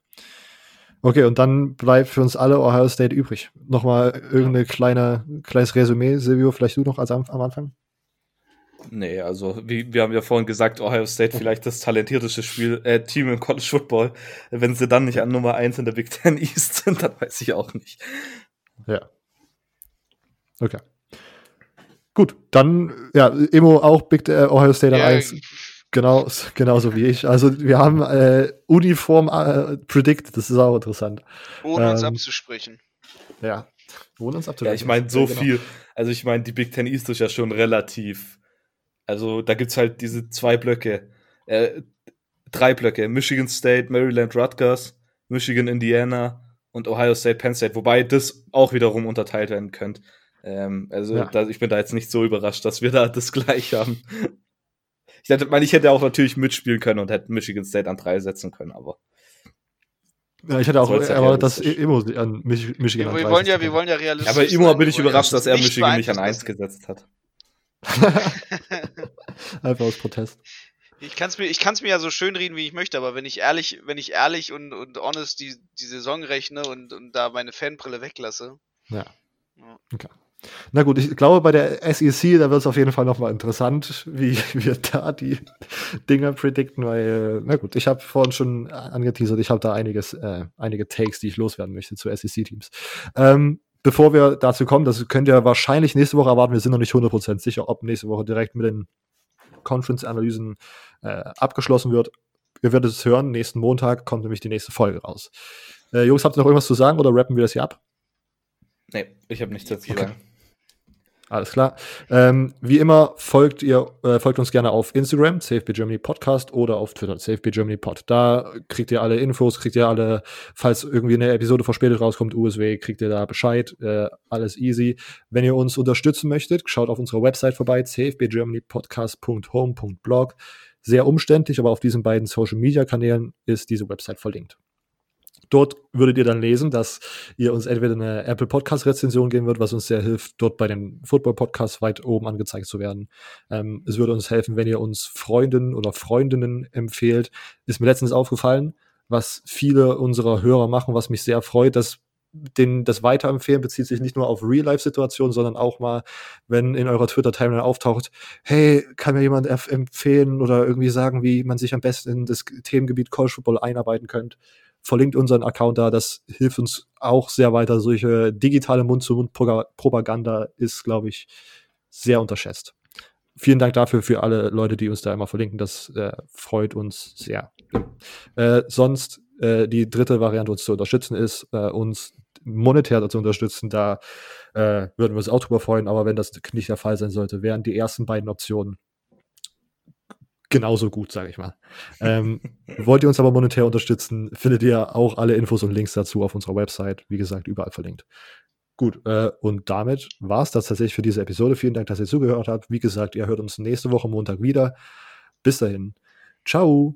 Okay, und dann bleibt für uns alle Ohio State übrig. Nochmal irgendein kleine, kleines Resümee, Silvio, vielleicht du noch als am, am Anfang? Nee, also wie, wir haben ja vorhin gesagt, Ohio State vielleicht das talentierteste Spiel, äh, Team im College Football. Wenn sie dann nicht an Nummer 1 in der Big Ten East sind, dann weiß ich auch nicht. Ja. Okay. Gut, dann, ja, Emo auch Big äh, Ohio State an Ja, 1. Genau, genauso wie ich. Also wir haben äh, Uniform äh, predicted, das ist auch interessant. ohne uns Ähm, abzusprechen. Ja. Ohne uns Ja, abzulenken. ich meine, so Ja, genau. viel. Also ich meine, die Big Ten East ist ja schon relativ. Also da gibt's halt diese zwei Blöcke, äh, drei Blöcke: Michigan State, Maryland, Rutgers, Michigan, Indiana und Ohio State, Penn State. Wobei das auch wiederum unterteilt werden könnte. Ähm, also Ja. da, ich bin da jetzt nicht so überrascht, dass wir da das gleich haben. Ich hätte, meine, ich hätte auch natürlich mitspielen können und hätte Michigan State an drei setzen können, aber Ja, ich hätte auch Soll's ja erwartet, dass realistisch. Emo an Mich Michigan Wir, an wir 30 wollen ja, wir wollen ja realistisch. aber immer sein. bin ich überrascht, dass er Michigan nicht an beeinflussen eins lassen. gesetzt hat. Einfach aus Protest. Ich kann es mir, ich kann's mir ja so schön reden, wie ich möchte, aber wenn ich ehrlich, wenn ich ehrlich und, und honest die, die Saison rechne und, und da meine Fanbrille weglasse, Ja. Ja. Okay. Na gut, ich glaube, bei der SEC, da wird es auf jeden Fall nochmal interessant, wie wir da die Dinger predikten, weil, na gut, ich habe vorhin schon angeteasert, ich habe da einiges, äh, einige Takes, die ich loswerden möchte zu SEC-Teams. Ähm, bevor wir dazu kommen, das könnt ihr wahrscheinlich nächste Woche erwarten, wir sind noch nicht 100% sicher, ob nächste Woche direkt mit den Conference-Analysen äh, abgeschlossen wird. Ihr werdet es hören, nächsten Montag kommt nämlich die nächste Folge raus. Äh, Jungs, habt ihr noch irgendwas zu sagen oder rappen wir das hier ab? Nee, ich habe nichts dazu Okay. sagen. Alles klar. Ähm, wie immer folgt ihr, äh, folgt uns gerne auf Instagram, CFB Germany Podcast oder auf Twitter, CFB Germany Pod. Da kriegt ihr alle Infos, kriegt ihr alle, falls irgendwie eine Episode verspätet rauskommt, USW, kriegt ihr da Bescheid. Äh, alles easy. Wenn ihr uns unterstützen möchtet, schaut auf unserer Website vorbei, cfbgermanypodcast.home.blog. Sehr umständlich, aber auf diesen beiden Social Media Kanälen ist diese Website verlinkt. Dort würdet ihr dann lesen, dass ihr uns entweder eine Apple Podcast Rezension geben wird, was uns sehr hilft, dort bei den Football Podcasts weit oben angezeigt zu werden. Ähm, es würde uns helfen, wenn ihr uns Freundinnen oder Freundinnen empfehlt. Ist mir letztens aufgefallen, was viele unserer Hörer machen, was mich sehr freut, dass den, das Weiterempfehlen bezieht sich nicht nur auf Real-Life-Situationen, sondern auch mal, wenn in eurer Twitter-Timeline auftaucht, hey, kann mir jemand empfehlen oder irgendwie sagen, wie man sich am besten in das Themengebiet College Football einarbeiten könnte verlinkt unseren Account da. Das hilft uns auch sehr weiter. Solche digitale Mund-zu-Mund-Propaganda ist, glaube ich, sehr unterschätzt. Vielen Dank dafür für alle Leute, die uns da immer verlinken. Das äh, freut uns sehr. Äh, sonst äh, die dritte Variante, uns zu unterstützen, ist, äh, uns monetär dazu unterstützen. Da äh, würden wir uns auch drüber freuen. Aber wenn das nicht der Fall sein sollte, wären die ersten beiden Optionen genauso gut, sage ich mal. Ähm, wollt ihr uns aber monetär unterstützen, findet ihr auch alle Infos und Links dazu auf unserer Website. Wie gesagt, überall verlinkt. Gut, äh, und damit war es das tatsächlich für diese Episode. Vielen Dank, dass ihr zugehört habt. Wie gesagt, ihr hört uns nächste Woche Montag wieder. Bis dahin. Ciao.